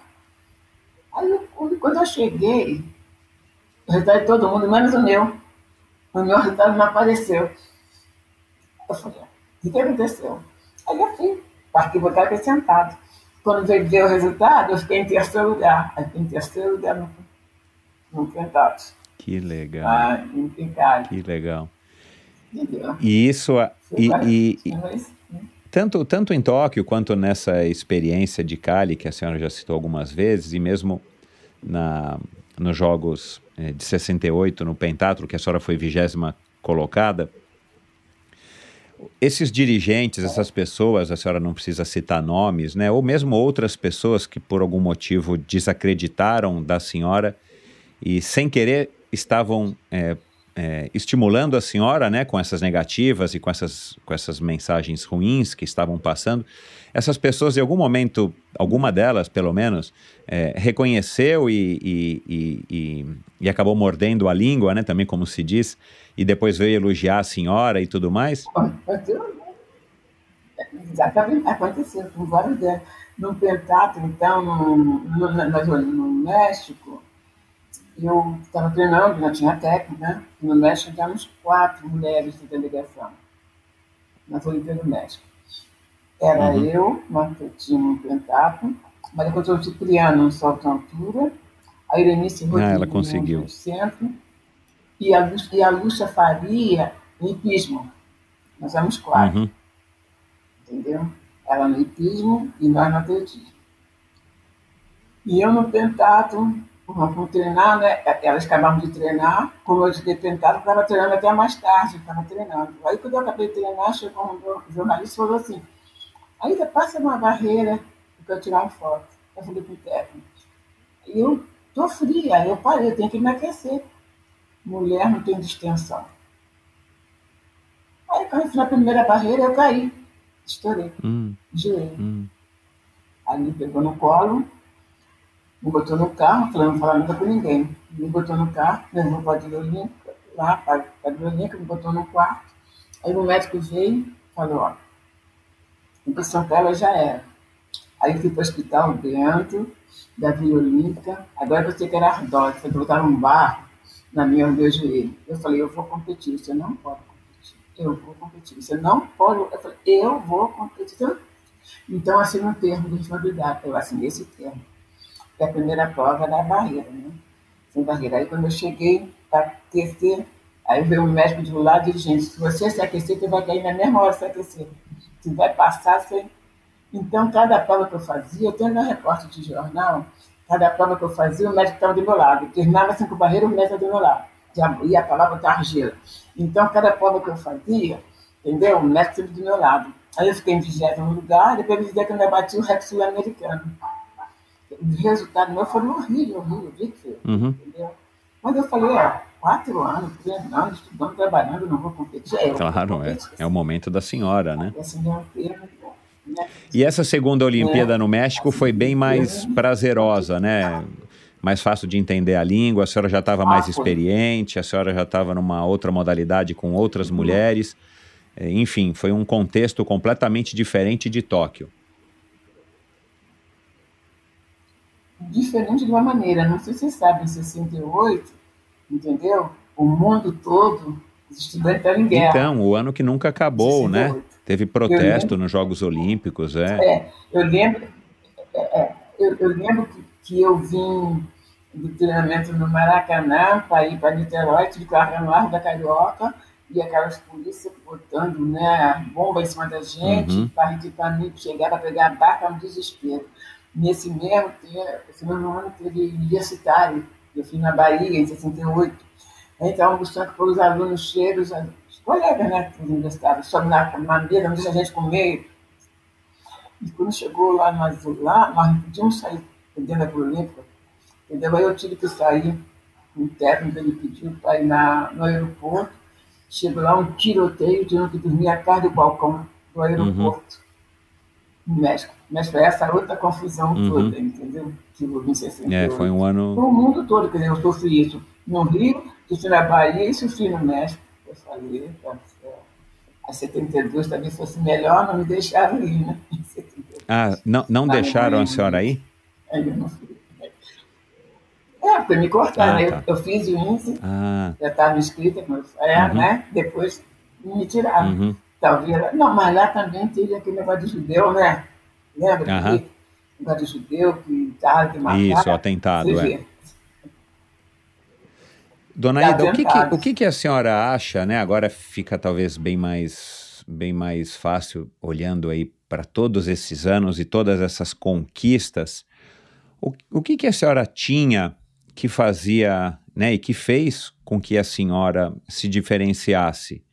Aí, quando eu cheguei, o resultado de todo mundo, menos o meu. O meu resultado não apareceu. Eu falei, o que aconteceu? Aí eu fui, parti botar aqui sentado. Quando veio ver o resultado, eu fiquei em terceiro lugar. Aí fiquei em terceiro lugar no, no. Que legal. Ah, em Que legal. Entendeu? E isso. E, e, e, tanto, tanto em Tóquio quanto nessa experiência de Cali, que a senhora já citou algumas vezes, e mesmo na, nos Jogos eh, de 68 no pentatlo, que a senhora foi vigésima colocada, esses dirigentes, essas pessoas, a senhora não precisa citar nomes, né? Ou mesmo outras pessoas que por algum motivo desacreditaram da senhora e sem querer estavam é, é, estimulando a senhora, né, com essas negativas e com essas, com essas mensagens ruins que estavam passando, essas pessoas, em algum momento, alguma delas, pelo menos, é, reconheceu e, e, e, e, acabou mordendo a língua, né, também como se diz, e depois veio elogiar a senhora e tudo mais? Exatamente, aconteceu com vários delas. No Pentato, então, no, no, no, no México, eu estava treinando, não tinha técnica, né? no México tínhamos quatro mulheres de delegação, na Olimpíadas do México. Era uhum. eu, um pentato, Maria Consuelo Cipriano, um salto altura, a Irenice Rodrigues, ah, ela conseguiu. centro, e a, e a Lúcia Faria, no hipismo. Nós éramos quatro. Uhum. Entendeu? Ela no hipismo e nós no atletismo. E eu no pentato, vamos treinar, né? Elas acabavam de treinar, como eu tinha tentado, eu estava treinando até mais tarde, estava treinando. Aí quando eu acabei de treinar, chegou um jornalista e falou assim, ainda passa uma barreira para eu tirar uma foto. Eu falei para o técnico. E eu tô fria, eu parei, eu tenho que me aquecer. Mulher não tem distensão. Aí quando eu fui na primeira barreira, eu caí. Estourei. Hum. Joelho. Hum. Aí me pegou no colo, me botou no carro, falando, não falar nunca com ninguém. Me botou no carro, levou para a Olímpica, lá para a Olímpica, me botou no quarto. Aí o médico veio e falou, ó, impressão dela já era. Aí fui para o hospital dentro da Via Olímpica, agora você quer ardóide, foi botar um barro na minha, no meu joelho. Eu falei, eu vou competir, você não pode competir. Eu vou competir, você não pode. Eu falei, eu vou competir. Então, assinei um termo de responsabilidade. Eu assinei esse termo que a primeira prova era a barreira, né? Sem barreira. Aí quando eu cheguei para aquecer, aí veio o médico de um lado e disse, gente, se você se aquecer, você vai cair na mesma hora se aquecer. Você vai passar sem. Então, cada prova que eu fazia, eu tenho um reporte de jornal, cada prova que eu fazia, o médico estava do meu lado. Terminava cinco barreiras, o médico estava do meu lado. Já ia para lá botar argila. Então, cada prova que eu fazia, entendeu? O médico estava do meu lado. Aí eu fiquei em vigésimo lugar, depois eu dizia que eu ainda bati o recorde sul-americano os resultados meus foram horríveis, horríveis, difícil, uhum. entendeu? Mas eu falei, ó, quatro anos, anos, estudando, trabalhando, não vou competir. É, claro, competir, é. É o momento da senhora, né? Assim, né? E essa segunda Olimpíada é, no México foi bem mais prazerosa, né? Mais fácil de entender a língua, a senhora já estava mais ah, experiente, a senhora já estava numa outra modalidade com outras uhum. mulheres. É, enfim, foi um contexto completamente diferente de Tóquio. diferente de uma maneira. Não sei se vocês sabem, em 68, entendeu? O mundo todo, os estudantes estavam em guerra. Então, o ano que nunca acabou, 68. né? Teve protesto lembro, nos Jogos Olímpicos, é. É, eu lembro, é, é, eu, eu, lembro que, que, eu vim do treinamento no Maracanã para ir para Niterói, tive que largar no Largo da Carioca, e aquelas polícias botando né, bomba em cima da gente, uhum. para a gente chegar para pegar a barca, um desespero. Nesse mesmo, esse mesmo ano teve universitário, eu fui na Bahia, em 68. Então, buscando os alunos cheios, os colegas, né, universitários, sobe na, na mesa, não deixa a gente comer. E quando chegou lá, nós, lá, nós não podíamos sair dentro da Olímpica, entendeu? Aí eu tive que sair um técnico, ele pediu para ir na, no aeroporto. Chegou lá um tiroteio, tinham que dormir atrás do balcão do aeroporto. Uhum. No México. Mas foi essa outra confusão uhum. toda, entendeu? Que houve em 68. É, foi um ano. o mundo todo, quer dizer, eu sofri isso no Rio, sofri na Bahia e sofri no México. Eu falei, a 72 talvez fosse melhor, não me deixaram ir, né? Ah, não, não deixaram a senhora aí? Não fui. É, porque me cortaram. Ah, tá. eu, eu, fiz o índice, ah. já estava escrita, como é, uhum. né? Depois me tiraram. Uhum. Talvez. Não, mas lá também teve aquele negócio de judeu, né? Lembra? Uhum. Que, negócio de judeu que estava matar. Isso, atentado, é. Dona Ida, o que, que, o que, que a senhora acha, né? Agora fica talvez bem mais, bem mais fácil olhando aí para todos esses anos e todas essas conquistas. O, o que, que a senhora tinha que fazia, né, e que fez com que a senhora se diferenciasse,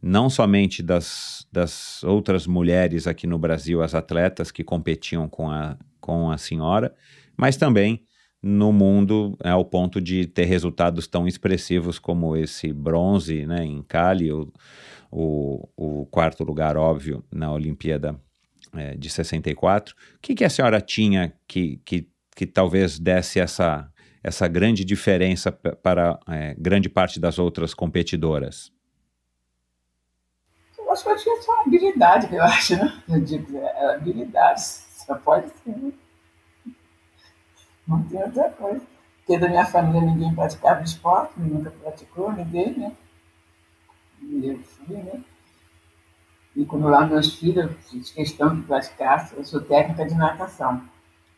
não somente das, das outras mulheres aqui no Brasil, as atletas que competiam com a, com a senhora, mas também no mundo é, ao ponto de ter resultados tão expressivos como esse bronze né, em Cali, o, o, o quarto lugar óbvio na Olimpíada é, de 64. O que, que a senhora tinha que, que, que talvez desse essa, essa grande diferença para é, grande parte das outras competidoras? Eu acho que eu tinha só habilidade, eu acho, né? Eu digo, é, habilidade, só pode ser. Né? Não tem outra coisa. Porque da minha família ninguém praticava esporte, nunca praticou, ninguém, né? E eu fui, né? E quando lá meus filhos, eu fiz questão de praticar, eu sou técnica de natação.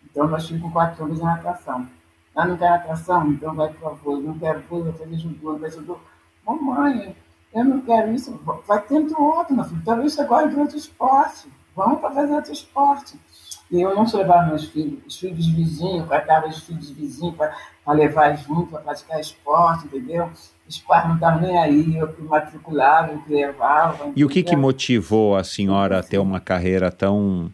Então, meus filhos com quatro anos de natação. Ah, não quer natação? Então vai para o vôlei. Não quero vôlei, vai fazer judô, vai judô. Mamãe, eu não quero isso. Vai tendo outro, meu filho. Talvez você goste de outro esporte. Vamos para fazer outro esporte. E eu não só levava meus filhos, os filhos de vizinho, tratava os filhos de vizinho para levar junto, para praticar esporte, entendeu? Os pais não estavam nem aí, eu que matriculava, eu que levava. Entendeu? E o que, que motivou a senhora a ter uma carreira tão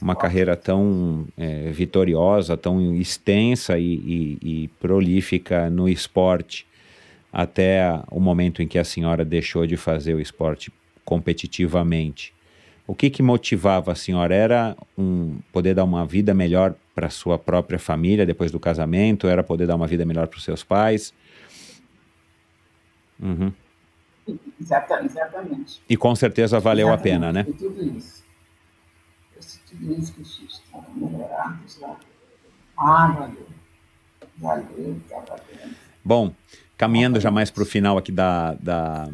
uma carreira tão é, vitoriosa, tão extensa e, e, e, prolífica no esporte, até o momento em que a senhora deixou de fazer o esporte competitivamente. O que, que motivava a senhora? Era um, poder dar uma vida melhor para sua própria família depois do casamento? Era poder dar uma vida melhor para os seus pais? Uhum. exatamente. E com certeza valeu exatamente. a pena, né? tudo isso. tudo isso que para melhorar. Ah, valeu. Valeu, tá valendo. Bom, caminhando já mais para o final aqui da, da,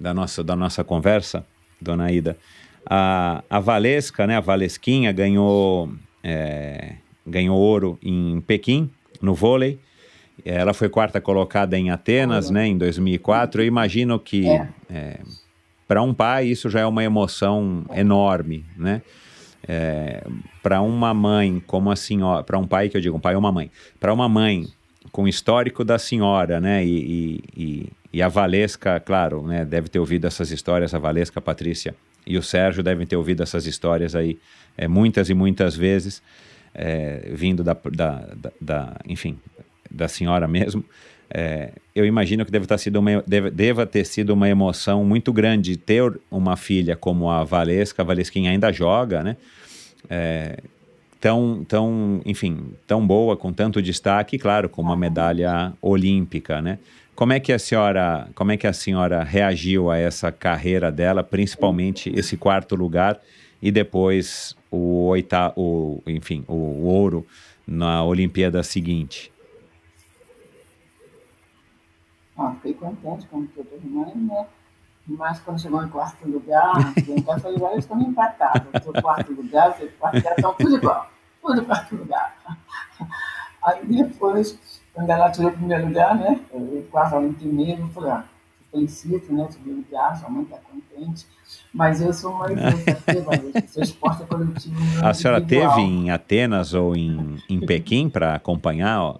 da, nossa, da nossa conversa, dona Ida. A, a Valesca, né, a Valesquinha, ganhou, é, ganhou ouro em Pequim, no vôlei. Ela foi quarta colocada em Atenas, né, em 2004. Eu imagino que é. é, para um pai isso já é uma emoção enorme, né? É, para uma mãe como a senhora, para um pai que eu digo, um pai ou uma mãe, para uma mãe com o histórico da senhora, né? E, e, e, a Valesca, claro, né? Deve ter ouvido essas histórias, a Valesca, a Patrícia e o Sérgio devem ter ouvido essas histórias aí é, muitas e muitas vezes, é, vindo da, da, da, da, enfim, da senhora mesmo. É, eu imagino que deve ter, sido uma, deve, deva ter sido uma emoção muito grande ter uma filha como a Valesca, a Valesquinha ainda joga, né? É, tão, tão, enfim, tão boa, com tanto destaque, claro, com uma medalha olímpica, né? Como é que a senhora, como é que a senhora reagiu a essa carreira dela, principalmente esse quarto lugar e depois o oitavo, enfim, o, o ouro na Olimpíada seguinte? Ah, fiquei contente com toda mãe, né? Mas quando chegou em quarto lugar, eu falei, olha, eles estão empatados. O quarto lugar, o quarto lugar, tudo igual, tudo quarto lugar. Aí depois quando ela tirou o primeiro lugar, né? Eu quase em primeiro, eu falei, ah, felicito, né? Tirou lugar, sua mãe está contente. Mas eu sou uma idosa, seu esporte é coletivo. A senhora teve em Atenas ou em, em Pequim para acompanhar?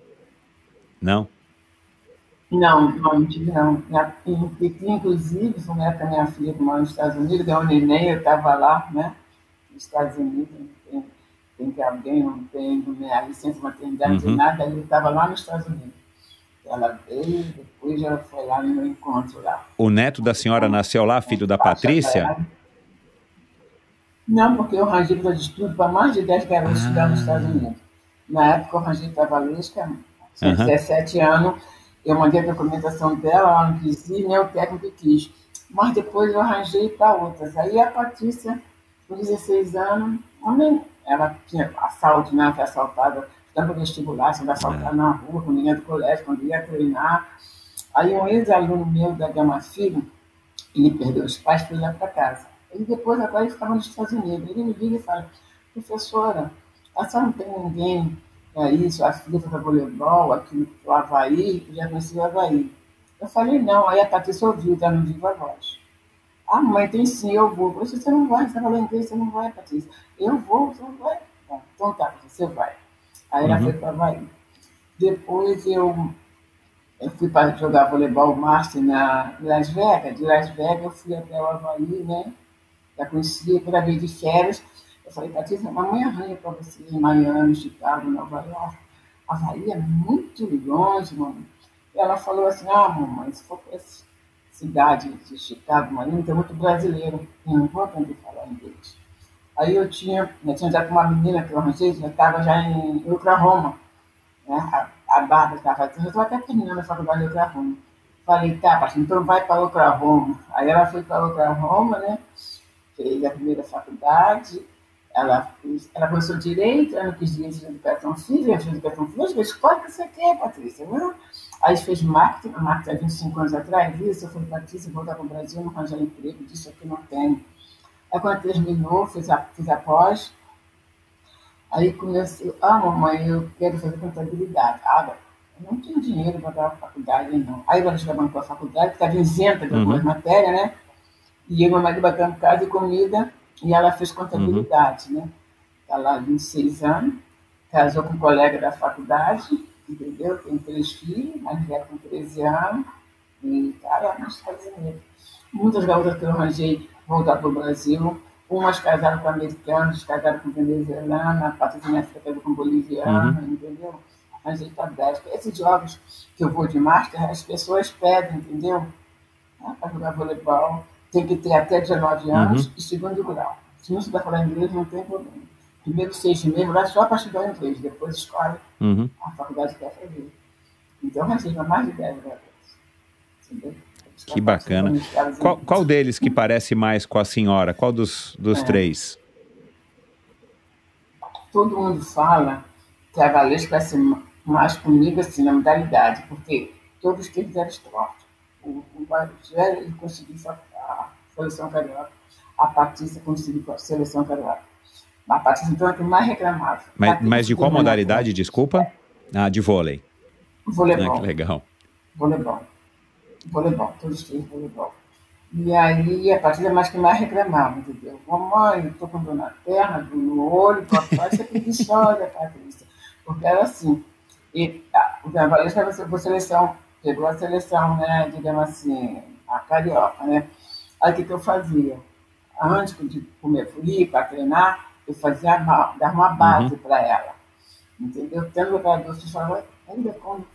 Não? Não, não, não tive não. Inclusive, foi uma época minha filha que mora nos Estados Unidos, ganhou um neném, eu estava lá, né? Nos Estados Unidos, tem que alguém não tem a licença maternidade, uhum. nada, ele estava lá nos Estados Unidos. ela veio, depois ela foi lá no meu encontro lá. O neto da senhora nasceu lá, filho da Patrícia? Não, porque eu arranjei para de estudo para mais de 10 garotos ah. estudar nos Estados Unidos. Na época eu arranjei a Valesca, tinha uhum. 17 anos, eu mandei a documentação dela, ela não quis ir, nem o técnico quis. Mas depois eu arranjei para outras. Aí a Patrícia, com 16 anos, ela tinha assalto, né? Foi assaltada, estando vestibular, sendo assaltada é. na rua, com ninguém do colégio, quando ia treinar. Aí um ex-aluno meu da Gama Filho, ele perdeu os pais, foi lá para casa. E depois, agora, ele ficava nos Estados Unidos. Ele me liga e fala, professora, a senhora não tem ninguém aí, sua filha foi para voleibol, aqui no Havaí, eu já conheci o Havaí. Eu falei, não. Aí a Patrícia ouviu, tá no vivo a voz. Ah, mãe, tem sim, eu vou. Eu você não vai, você está falando inglês, você não vai, Patrícia. Eu vou, você não vai. Bom, então tá, você vai. Aí ela uhum. foi para Havaí. Depois eu, eu fui para jogar voleibol master na Las Vegas. De Las Vegas eu fui até o Havaí, né? Já conhecia, toda vez de férias. Eu falei, Patrícia, mamãe arranha para você em Miami, Chicago, Nova York. Havaí é muito longe, mamãe. E ela falou assim, ah, mamãe, se for para essa cidade de Chicago, Miami, tem muito brasileiro. Eu não vou aprender a falar inglês. Aí eu tinha, eu tinha já com uma menina que eu arranjei, já estava já em Oklahoma. Né? A, a Bárbara estava eu estou até terminando a faculdade de Oklahoma. Falei, tá, pastor, então vai para Oklahoma. Aí ela foi para Oklahoma, né? Fez a primeira faculdade, ela, ela começou direito, ela não quis direito de educação física, fez educação física, escolhe o que você quer, Patrícia. Não? Aí fez marketing, marketing há 25 anos atrás, isso, eu falei, Patrícia, voltar para o Brasil, não arranjar emprego, disso aqui não tem. Aí quando terminou, fiz a, fiz a pós, aí comecei, ah, mamãe, eu quero fazer contabilidade. Ah, eu não tinha dinheiro para dar a faculdade, não. Aí ela estava para a faculdade, estava isenta de algumas uhum. matérias, né? E eu, mamãe, batendo casa e comida, e ela fez contabilidade, uhum. né? Está lá 26 anos, casou com um colega da faculdade, entendeu? Tem três filhos, mais velha com 13 anos, e está lá nos Estados Unidos. Muitas garotas que eu arranjei voltaram para o Brasil, umas casaram com americanos, casaram com venezuelana, a Patrícia casou com boliviana, uhum. entendeu? Arranjei para Bélgica. Esses jogos que eu vou de master, as pessoas pedem, entendeu? Ah, para jogar voleibol, tem que ter até 19 anos uhum. e segundo grau. Se não souber falar inglês, não tem problema. Primeiro seis meses lá só para estudar inglês, depois escolhe uhum. a faculdade que quer fazer. Então, receba mais de 10 Entendeu? Que bacana. Qual, qual, deles que parece mais com a senhora? Qual dos, dos é. três? Todo mundo fala que a vai ser mais comigo assim, na modalidade, porque todos que fizeram esporte. O, o ele conseguiu a seleção carioca. A Patrícia conseguiu a seleção carioca. A Patrícia, então, é que mais reclamava. Mas, mas de qual modalidade, desculpa? Ah, de vôlei. Voleibol. Ah, que legal. Voleibol. Voleibol, todos três voleibol. E aí a Patrícia é mais que mais reclamava, entendeu? Mamãe, eu tô com dor na perna, dor no olho, papai, você é preguiçosa, Patrícia. Porque era assim. E a, o Valesca foi seleção pegou a seleção, né, digamos assim, a carioca, né? Aí o que, que eu fazia? Antes de comer frio, para treinar, eu fazia dar uma base uhum. para ela. Entendeu? Tendo jogador que falava, ainda quando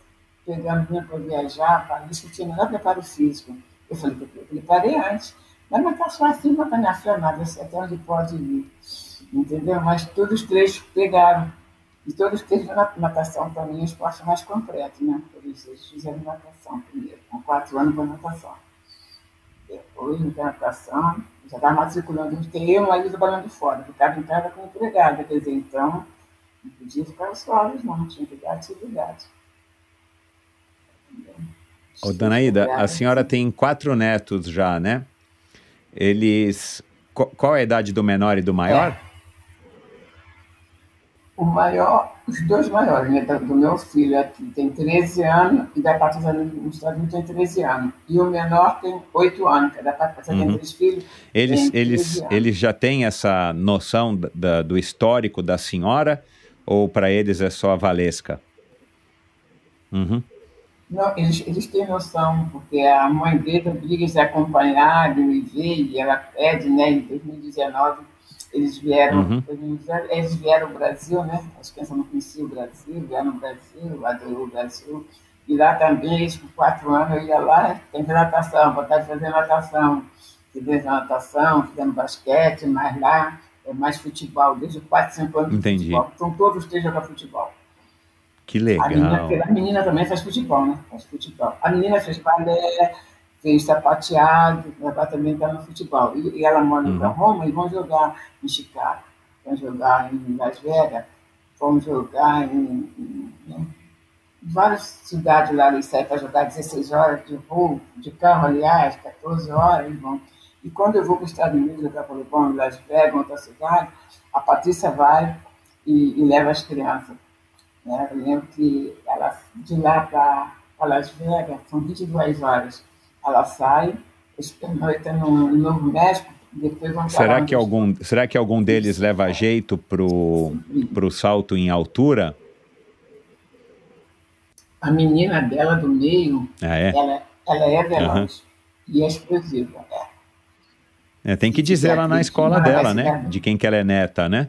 pegando vinha para viajar, para isso que tinha melhor preparo físico. Eu falei, eu preparei antes. Mas não está só assim, está me afirmado, até onde pode ir. Entendeu? Mas todos os três pegaram e todos teve natação também, o esporte mais completo, né? Por isso, eles fizeram natação primeiro, com quatro anos para natação. Depois, na natação, já estava matriculando, porque eu e o trabalhando fora, ficava em casa com empregada, quer dizer, então, não podia ficar solos, não, tinha que dar atividade. Ô, Danaída, a senhora tem quatro netos já, né? Eles. Qual é a idade do menor e do maior? É o maior, os dois maiores, né, do meu filho aqui tem 13 anos e da Patrícia nos Estados Unidos tem 13 anos. E o menor tem 8 anos, que é da Patrícia uhum. tem três filhos. Eles, eles, eles já têm essa noção da, do histórico da senhora ou para eles é só a Valesca? Uhum. Não, eles, eles têm noção, porque a mãe dele obriga eles a acompanhar, de me ver, e ela pede, né, em 2019 eles vieram, uhum. eles vieram ao Brasil, né? As crianças não conheciam o Brasil, vieram ao Brasil, adorou o Brasil. E lá também, isso por quatro anos, eu ia lá, tem natação, vontade de fazer natação. Fiz natação, fizemos basquete, mas lá é mais futebol, desde 4, 5 anos Entendi. de futebol. Então todos os três jogam futebol. Que legal. A menina, a menina também faz futebol, né? Faz futebol. A menina fez balé, fez sapateado, ela também está no futebol. E, e ela mora uhum. em Roma e vão jogar em Chicago, vão jogar em Las Vegas, vão jogar em, em, em várias cidades lá, eles saem para jogar 16 horas de voo, de carro, aliás, 14 horas, vão. E quando eu vou para os Estados Unidos jogar voleibol em Las Vegas, outra cidade, a Patrícia vai e, e leva as crianças. Né? Eu lembro que ela, de lá para Las Vegas, são 22 horas. Ela sai, pernoita no, no Novo México, depois vão será que algum Será que algum deles leva jeito para o salto em altura? A menina dela do meio, ah, é? ela, ela é veloz uhum. e é explosiva. É. É, tem que dizer lá na escola dela, né? De quem que ela é neta, né?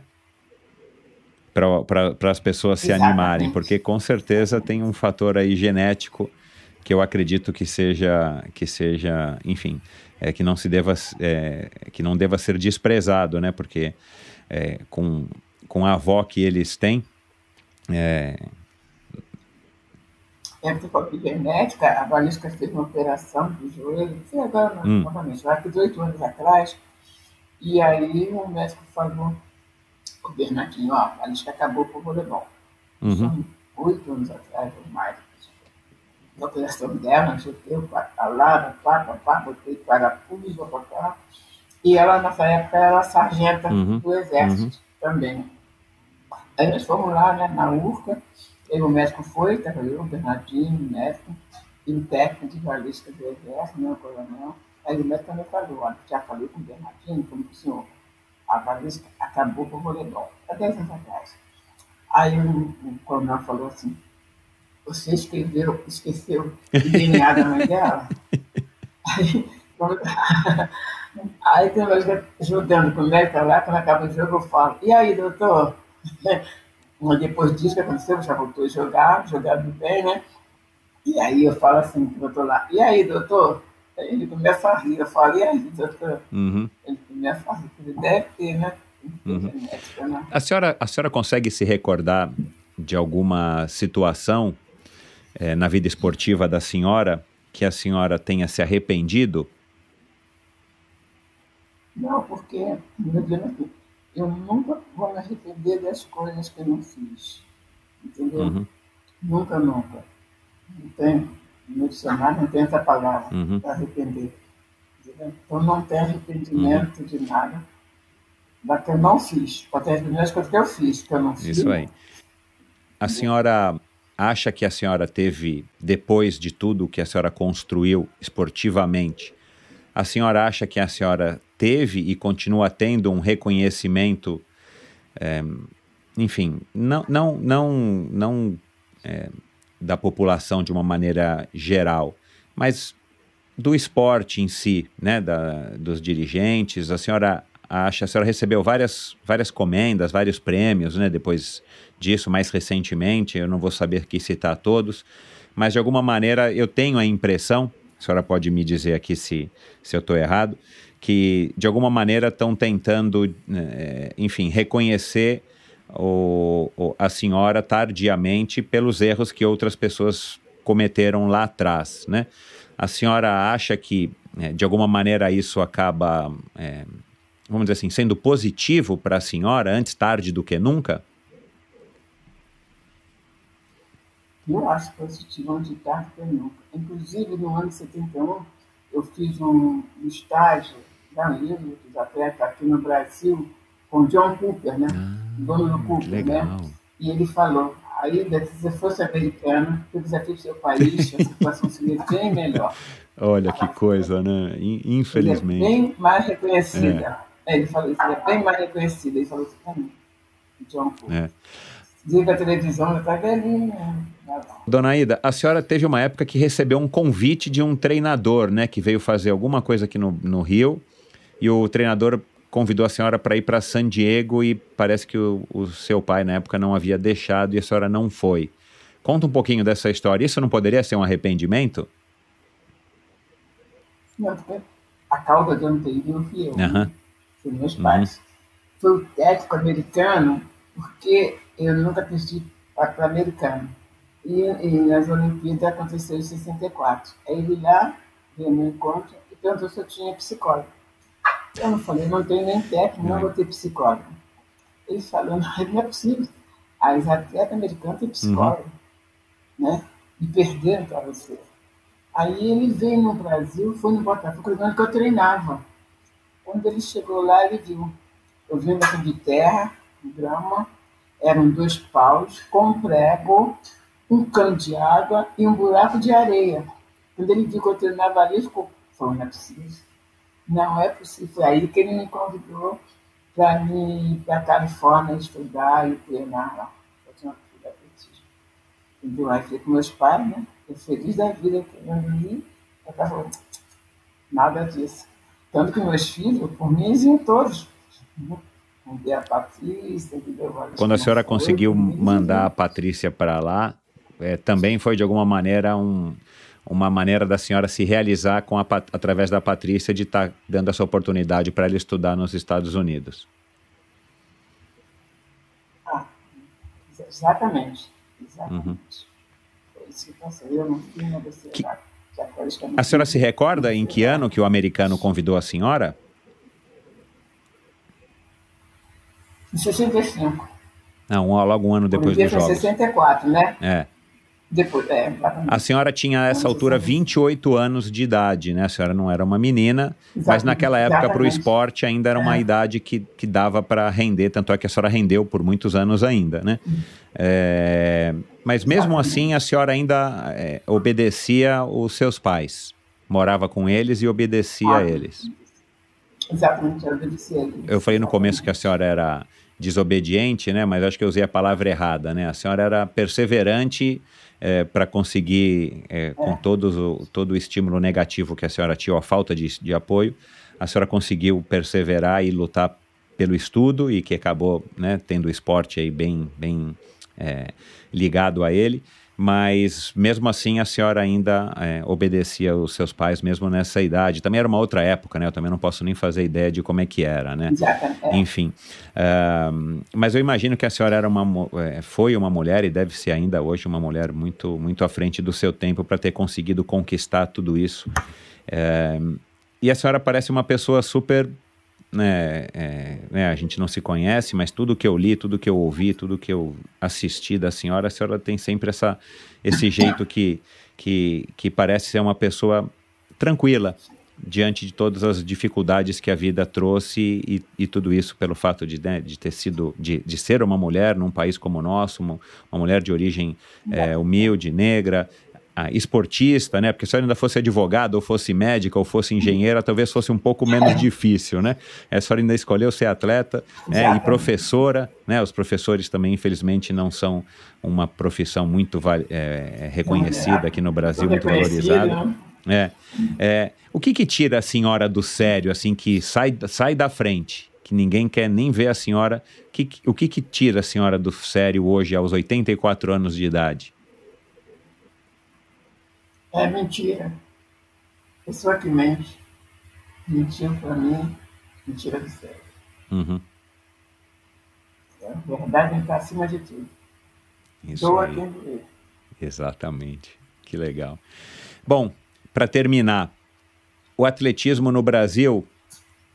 Para as pessoas se Exatamente. animarem, porque com certeza tem um fator aí genético que eu acredito que seja, que seja, enfim, é, que não se deva, é, que não deva ser desprezado, né? Porque é, com, com a avó que eles têm, é, é genética, a Valesca fez uma operação do joelho, foi agora hum. novamente, lá 18 anos atrás, e aí o médico falou, o Bernardinho, ó, a Valesca acabou com o voleibol. Uhum. Oito anos atrás ou mais. A operação dela, eu palavra, pá, pá, pá, botei parafuso, vou botar. E ela, nessa época, era sargenta uhum. do Exército uhum. também. Aí nós fomos lá, né, na URCA, Aí o médico foi, estava eu, o Bernardinho, o médico, e o técnico de balística do Exército, né, o coronel. Aí o médico também falou, olha, já falei com o Bernardinho, como o senhor, a balística acabou com o voleibol, há 10 anos atrás. Aí o, o coronel falou assim, você escreveu, esqueceu o DNA da mãe dela? Aí, quando, aí tem nós jogando com o médico lá, quando acaba o jogo eu falo, e aí, doutor? Mas depois disso que aconteceu, já voltou a jogar, jogando bem, né? E aí eu falo assim pro doutor lá, e aí, doutor? Aí ele começa a rir, eu falo, e aí, doutor? Uhum. Ele começa a rir, ele deve ter, né? Uhum. A, senhora, a senhora consegue se recordar de alguma situação é, na vida esportiva da senhora que a senhora tenha se arrependido? Não, porque, eu nunca vou me arrepender das coisas que eu não fiz. Entendeu? Uhum. Nunca, nunca. Não tem, no dicionário não tem essa palavra, uhum. para arrepender. Entendeu? Então não tem arrependimento uhum. de nada da que eu não fiz. Pode ter arrependimento das coisas que eu fiz, que eu não fiz. Isso aí. A senhora acha que a senhora teve, depois de tudo que a senhora construiu esportivamente, a senhora acha que a senhora teve e continua tendo um reconhecimento, é, enfim, não, não, não, não é, da população de uma maneira geral, mas do esporte em si, né, da, dos dirigentes. A senhora acha, a senhora recebeu várias, várias comendas, vários prêmios, né, depois disso, mais recentemente, eu não vou saber aqui citar todos, mas de alguma maneira eu tenho a impressão, a senhora pode me dizer aqui se, se eu estou errado, que de alguma maneira estão tentando, é, enfim, reconhecer o, o, a senhora tardiamente pelos erros que outras pessoas cometeram lá atrás, né? A senhora acha que, é, de alguma maneira, isso acaba, é, vamos dizer assim, sendo positivo para a senhora, antes tarde do que nunca? Eu acho positivo antes tarde do que nunca. Inclusive, no ano de 71, eu fiz um, estágio da livro dos atletas aqui no Brasil com John Cooper, né? Ah, dono do Cooper, legal. né? E ele falou, aí se você fosse americano, o desafio do seu país, a situação seria bem melhor. Olha que coisa, né? Infelizmente. Bem mais reconhecida. É. Ele falou, seria bem mais reconhecida. Ele falou isso para mim, John Cooper. É. Diga a televisão, está velhinha. Dona Ida, a senhora teve uma época que recebeu um convite de um treinador, né? Que veio fazer alguma coisa aqui no, no Rio e o treinador convidou a senhora para ir para San Diego e parece que o, o, seu pai na época não havia deixado e a senhora não foi. Conta um pouquinho dessa história. Isso não poderia ser um arrependimento? Não, porque a causa de eu não ter ido não fui eu. Uhum. Foi meus pais. Uhum. Foi o técnico americano, porque eu nunca pedi para americano. E, e nas Olimpíadas aconteceu em 64. Aí ele lá, veio meu encontro, e perguntou se eu tinha psicólogo. Eu não falei, não tenho nem técnico, não vou ter psicólogo. Ele falou, não, não é possível. As atletas americanas têm psicólogo, uhum. né? E perderam para você. Aí ele veio no Brasil, foi no Botafogo, que eu treinava. Quando ele chegou lá, ele viu. Eu vi de terra, grama, eram dois paus com um prego, um cano de água e um buraco de areia. Quando ele viu que eu treinava ali, ele ficou, falou, não é possível. Não é possível. Foi aí que ele me convidou para ir para a Califórnia estudar e treinar lá. Eu tinha uma filha atletismo. Entendeu? Aí fui com meus pais, né? Eu feliz da vida querendo ir. Eu falou, nada disso. Tanto que meus filhos, por mim, iam todos. Né? A Patrícia, Quando a senhora conseguiu mandar a Patrícia para lá, é, também foi de alguma maneira um, uma maneira da senhora se realizar com a, através da Patrícia de estar tá dando essa oportunidade para ela estudar nos Estados Unidos. Ah, exatamente. Exatamente. Uhum. Foi isso que passou. Eu não fui uma que... A senhora se recorda em que ano que o americano convidou a senhora? Em 65. Não, logo um ano depois dos jogos. Em 64, né? É. Depois, é, a senhora tinha a essa altura 28 anos de idade, né? A senhora não era uma menina, mas naquela época para o esporte ainda era uma é. idade que, que dava para render, tanto é que a senhora rendeu por muitos anos ainda, né? É, mas mesmo Exatamente. assim a senhora ainda é, obedecia os seus pais, morava com eles e obedecia ah, a eles. Exatamente, eu obedecia a eles. Eu falei no começo que a senhora era desobediente, né? Mas acho que eu usei a palavra errada, né? A senhora era perseverante é, para conseguir, é, com todo o, todo o estímulo negativo que a senhora tinha, ou a falta de, de apoio, a senhora conseguiu perseverar e lutar pelo estudo e que acabou né, tendo o esporte aí bem, bem é, ligado a ele mas mesmo assim a senhora ainda é, obedecia os seus pais mesmo nessa idade. Também era uma outra época, né? Eu também não posso nem fazer ideia de como é que era, né? Exatamente. Enfim, uh, mas eu imagino que a senhora era uma, é, foi uma mulher e deve ser ainda hoje uma mulher muito, muito à frente do seu tempo para ter conseguido conquistar tudo isso. Uh, e a senhora parece uma pessoa super né, é, né, a gente não se conhece, mas tudo que eu li, tudo que eu ouvi, tudo que eu assisti da senhora, a senhora tem sempre essa, esse jeito que, que, que parece ser uma pessoa tranquila diante de todas as dificuldades que a vida trouxe e, e tudo isso pelo fato de, né, de ter sido, de, de ser uma mulher num país como o nosso, uma, uma mulher de origem é, humilde, negra, ah, esportista, né? Porque se ela ainda fosse advogada, ou fosse médica, ou fosse engenheira, talvez fosse um pouco menos difícil, né? É só ainda escolheu ser atleta né? e professora, né? Os professores também, infelizmente, não são uma profissão muito é, reconhecida aqui no Brasil, muito valorizada. Né? É, é, o que que tira a senhora do sério, assim, que sai, sai da frente? Que ninguém quer nem ver a senhora. Que, o que que tira a senhora do sério hoje, aos 84 anos de idade? É mentira. Pessoa que mente. Mentiu para mim, mentira do céu. Uhum. A verdade está acima de tudo. Isso Doa aí. quem doer. Exatamente. Que legal. Bom, para terminar, o atletismo no Brasil,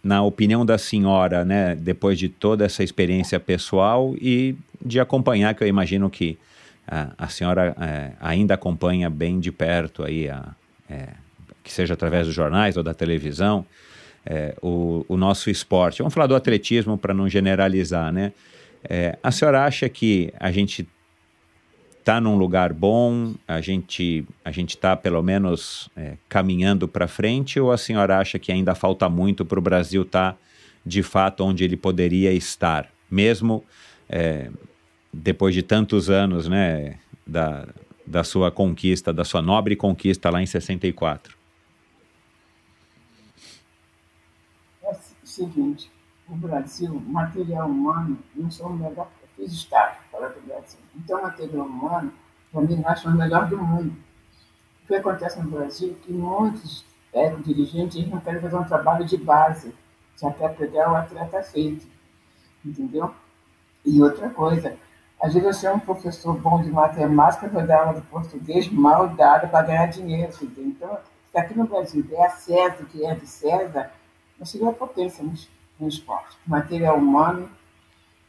na opinião da senhora, né, depois de toda essa experiência pessoal e de acompanhar, que eu imagino que a, senhora é, ainda acompanha bem de perto aí, a, é, que seja através dos jornais ou da televisão, é, o, o, nosso esporte. Vamos falar do atletismo para não generalizar, né? É, a senhora acha que a gente está num lugar bom, a gente a gente está pelo menos é, caminhando para frente, ou a senhora acha que ainda falta muito para o Brasil estar tá, de fato onde ele poderia estar, mesmo é, depois de tantos anos, né, da, da sua conquista, da sua nobre conquista lá em 64? É o seguinte, o Brasil, material humano, não sou o melhor, eu fiz estágio fora do Brasil. Então, material humano, Para mim, nós o melhor do mundo. O que acontece no Brasil é que muitos é, dirigentes não querem fazer um trabalho de base, já quer pegar o atleta feito, entendeu? E outra coisa, às vezes você é um professor bom de matemática, vai dar aula de português mal dado para ganhar dinheiro, entendeu? Então, aqui no Brasil der a César o que é de César, nós seria a potência no, no esporte. Material humano,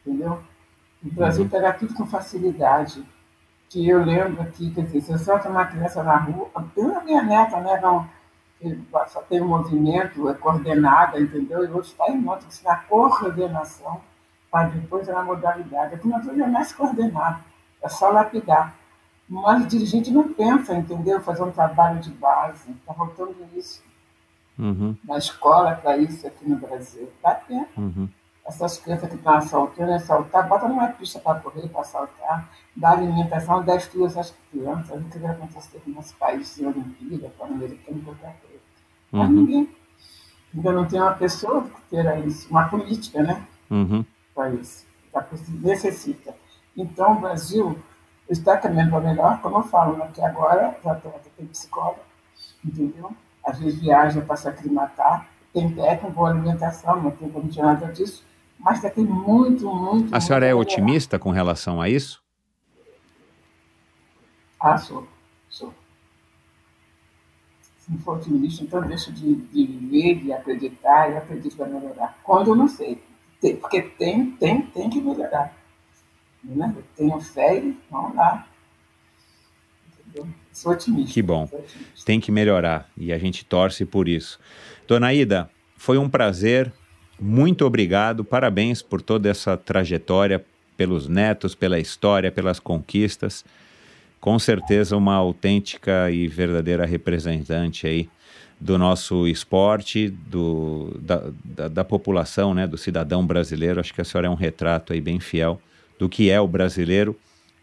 entendeu? O Brasil pega tudo com facilidade. Que eu lembro aqui, quer dizer, se eu solto uma criança na rua, eu a minha neta, né, não, só tem um movimento, é coordenada, entendeu? E outros está em que na coordenação, para depois na modalidade. Aqui nós é mais coordenado, é só lapidar. Mas o dirigente não pensa, entendeu? Fazer um trabalho de base. Está faltando isso. Uhum. Na escola, para isso aqui no Brasil. Está tendo. Uhum. Essas crianças que estão assaltando, assaltar, bota numa pista para correr, para assaltar, dá alimentação, dá estudo essas crianças. O que vai acontecer no nosso país de Olimpíada, Pan-Americano, qualquer coisa. Uhum. Mas ninguém. Ainda não tem uma pessoa que terá isso, uma política, né? Uhum. Para isso. Necessita. Então, o Brasil está caminhando para melhor, como eu falo, né? que agora já tem psicólogo, entendeu? Às vezes viaja para se aclimatar, tem técnico, boa alimentação, não tem como tirar nada disso, mas já tem muito, muito. A senhora é otimista com relação a isso? Ah, sou. Sou. Se não for otimista, então deixo de, de viver, de acreditar e acredito que vai melhorar. Quando eu não sei. Porque tem, tem, tem que melhorar. Né? Eu tenho fé e vamos lá. Entendeu? Sou otimista. Que bom. Otimista. Tem que melhorar e a gente torce por isso. Dona Ida, foi um prazer. Muito obrigado. Parabéns por toda essa trajetória, pelos netos, pela história, pelas conquistas. Com certeza uma autêntica e verdadeira representante aí do nosso esporte, do, da, da, da população, né, do cidadão brasileiro. Acho que a senhora é um retrato aí bem fiel do que é o brasileiro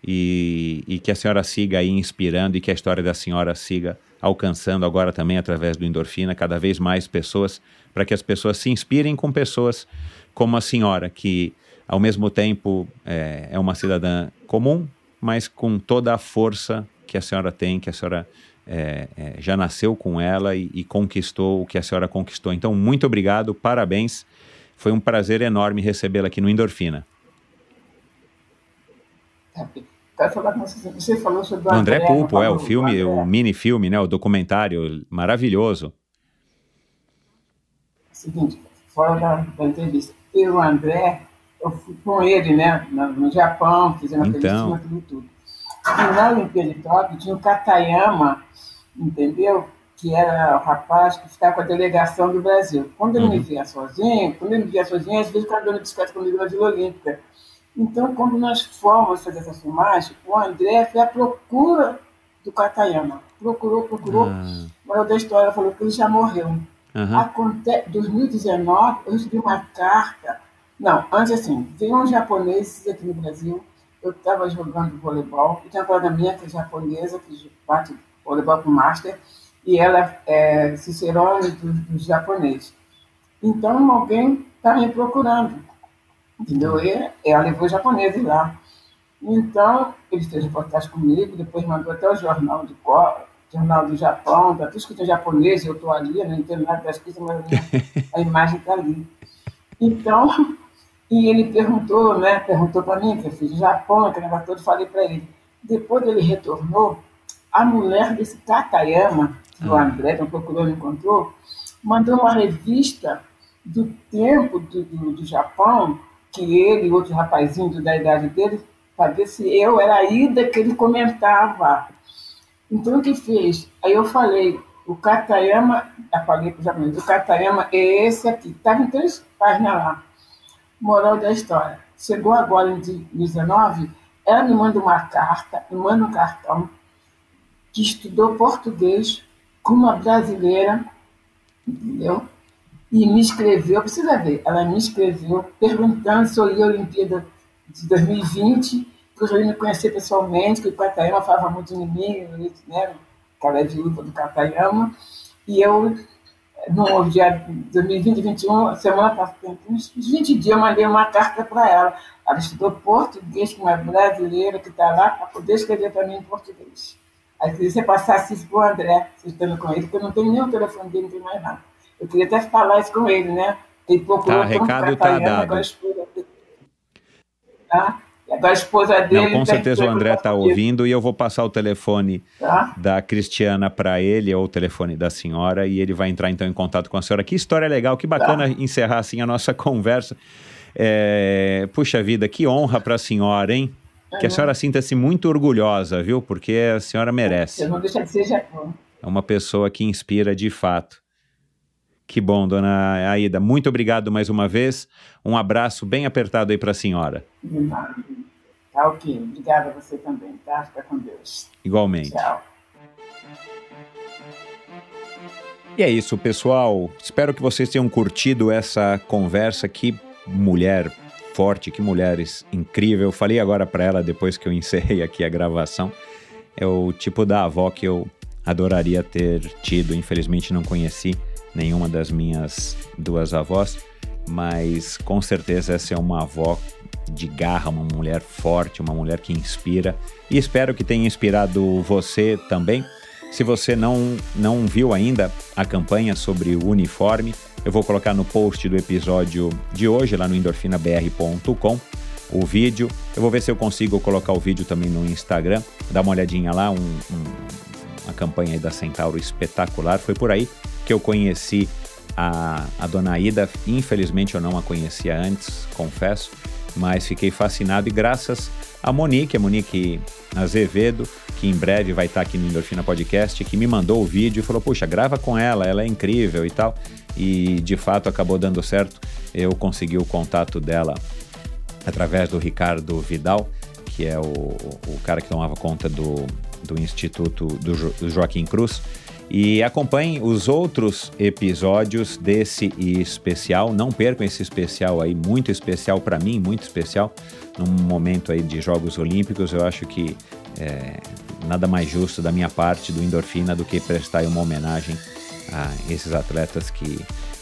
e, e, que a senhora siga aí inspirando e que a história da senhora siga alcançando agora também através do Endorfina cada vez mais pessoas, para que as pessoas se inspirem com pessoas como a senhora, que ao mesmo tempo é, é uma cidadã comum, mas com toda a força que a senhora tem, que a senhora é, é, já nasceu com ela e, e, conquistou o que a senhora conquistou. Então, muito obrigado, parabéns. Foi um prazer enorme recebê-la aqui no Endorfina. Falar com você. Falou sobre o André, André Pulpo, é o filme, o, mini filme, né, o documentário maravilhoso. Seguinte, fora da, entrevista, eu, André, eu fui com ele, né, no, Japão, fizemos então. aquele tudo. E na Olimpíada de Tóquio tinha o Katayama, entendeu? Que era o rapaz que ficava com a delegação do Brasil. Quando ele uhum. me via sozinho, quando ele me via sozinho, às vezes ficava dando bicicleta comigo na Vila Olímpica. Então, quando nós fomos fazer essa filmagem, o André foi à procura do Katayama. Procurou, procurou. Ah. Mas da história falou que ele já morreu. Uhum. Aconte 2019, eu recebi uma carta. Não, antes assim, veio um japonês aqui no Brasil. Eu estava jogando voleibol. E tem uma colega minha que é japonesa, que bate voleibol com master. E ela é cicerone dos do japoneses. Então, alguém está me procurando entendeu? E ela levou os japoneses lá. Então, ele fez reportagem comigo, depois mandou até o jornal do jornal do Japão, está tudo escrito em japonês, eu estou ali, não entendo nada da escrita, mas a imagem está ali. Então, e ele perguntou, né, perguntou para mim, que eu fiz Japão, aquele negócio todo, falei para ele. Depois ele retornou, a mulher desse Katayama, que o ah. André não procurou, não encontrou, mandou uma revista do tempo do, do, do Japão, que ele e outro rapazinho da idade dele, para ver se eu era a Ida que ele comentava. Então, o que fez? Aí eu falei, o Katayama, eu falei para o japonês, o Katayama é esse aqui. Estava em três páginas lá. Moral da história. Chegou agora em 2019, ela me manda uma carta, me manda um cartão, que estudou português com uma brasileira, entendeu? e me escreveu, precisa ver, ela me escreveu perguntando se eu ia à Olimpíada de 2020, que eu já ia me conhecer pessoalmente, que o Catayama falava muito em mim, né, que ela é viúva do Catayama, e eu no dia 2020, 2021, semana passada, uns 20 dias, eu mandei uma carta para ela. Ela estudou português com uma brasileira que está lá para poder escrever para mim em português. Aí queria que você passasse isso para o André, você estando com ele, porque eu não tenho nem o telefone dele, não tem mais nada. Eu queria até falar isso com ele, né? Ele procurou tá, recado tá dado. Tá? Agora a esposa dele. Não, com certeza o André está ouvindo e eu vou passar o telefone tá? da Cristiana para ele, ou o telefone da senhora, e ele vai entrar então em contato com a senhora. Que história legal, que bacana tá. encerrar assim a nossa conversa. É, puxa vida, que honra para a senhora, hein? Que a senhora sinta-se muito orgulhosa, viu? Porque a senhora merece. Eu não deixa de ser Japão. É uma pessoa que inspira de fato. Que bom, dona Aida. Muito obrigado mais uma vez. Um abraço bem apertado aí para a senhora. Tá ok. Obrigada a você também, tá? Fica com Deus. Igualmente. Tchau. E é isso, pessoal. Espero que vocês tenham curtido essa conversa. Que mulher forte, que mulheres incrível. Eu falei agora para ela depois que eu encerrei aqui a gravação. É o tipo da avó que eu adoraria ter tido. Infelizmente não conheci nenhuma das minhas duas avós, mas com certeza essa é uma avó de garra, uma mulher forte, uma mulher que inspira. E espero que tenha inspirado você também. Se você não, não viu ainda a campanha sobre o uniforme, eu vou colocar no post do episódio de hoje, lá no endorfinabr.com, o vídeo. Eu vou ver se eu consigo colocar o vídeo também no Instagram. Dá uma olhadinha lá, um, um, uma campanha da Centauro espetacular. Foi por aí que eu conheci a, a dona Ida. Infelizmente eu não a conhecia antes, confesso, mas fiquei fascinado e graças a Monique, a Monique Azevedo, que em breve vai estar aqui no Endorfina Podcast, que me mandou o vídeo e falou: Puxa, grava com ela, ela é incrível e tal e de fato acabou dando certo. Eu consegui o contato dela através do Ricardo Vidal, que é o, o cara que tomava conta do, do Instituto do, jo, do Joaquim Cruz. E acompanhe os outros episódios desse especial. Não percam esse especial aí, muito especial para mim, muito especial. Num momento aí de Jogos Olímpicos, eu acho que é, nada mais justo da minha parte, do Endorfina, do que prestar uma homenagem a esses atletas que,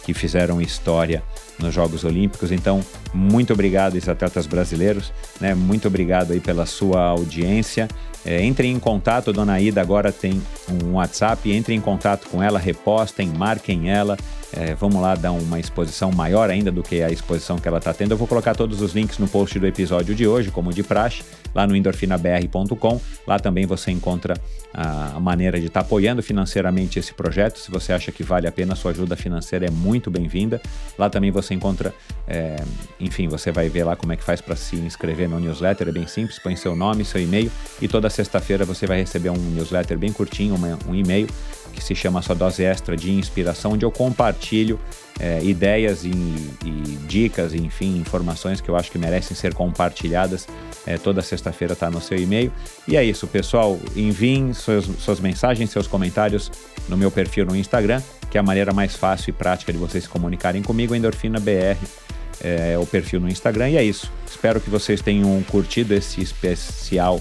que fizeram história nos Jogos Olímpicos. Então, muito obrigado, esses atletas brasileiros, né? Muito obrigado aí pela sua audiência. É, entrem em contato, Dona Ida agora tem um WhatsApp, entrem em contato com ela, repostem, marquem ela. É, vamos lá dar uma exposição maior ainda do que a exposição que ela está tendo. Eu vou colocar todos os links no post do episódio de hoje, como de praxe, lá no endorfinabr.com. Lá também você encontra a, maneira de estar tá apoiando financeiramente esse projeto. Se você acha que vale a pena, sua ajuda financeira é muito bem-vinda. Lá também você encontra, é, enfim, você vai ver lá como é que faz para se inscrever no newsletter. É bem simples, põe seu nome, seu e-mail e toda sexta-feira você vai receber um newsletter bem curtinho, um e-mail que se chama Sua Dose Extra de Inspiração, onde eu compartilho é, ideias e, e, dicas, enfim, informações que eu acho que merecem ser compartilhadas. É, toda sexta-feira está no seu e-mail. E é isso, pessoal. Enviem suas, suas mensagens, seus comentários no meu perfil no Instagram, que é a maneira mais fácil e prática de vocês se comunicarem comigo, Endorfina BR. É, o perfil no Instagram. E é isso. Espero que vocês tenham curtido esse especial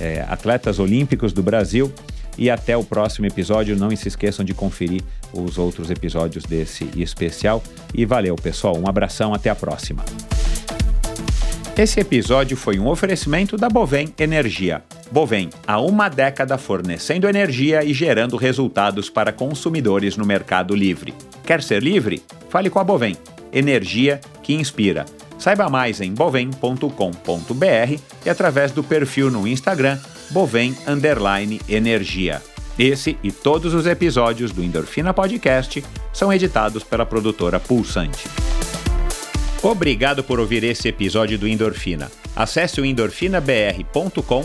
é, Atletas Olímpicos do Brasil. E até o próximo episódio. Não se esqueçam de conferir os outros episódios desse especial. E valeu, pessoal. Um abração, até a próxima. Esse episódio foi um oferecimento da Bovem Energia. Bovem, há uma década fornecendo energia e gerando resultados para consumidores no mercado livre. Quer ser livre? Fale com a Bovem. Energia que inspira. Saiba mais em bovem.com.br e através do perfil no Instagram Bovem Energia. Esse e todos os episódios do Endorfina Podcast são editados pela produtora Pulsante. Obrigado por ouvir esse episódio do Endorfina. Acesse o endorfinabr.com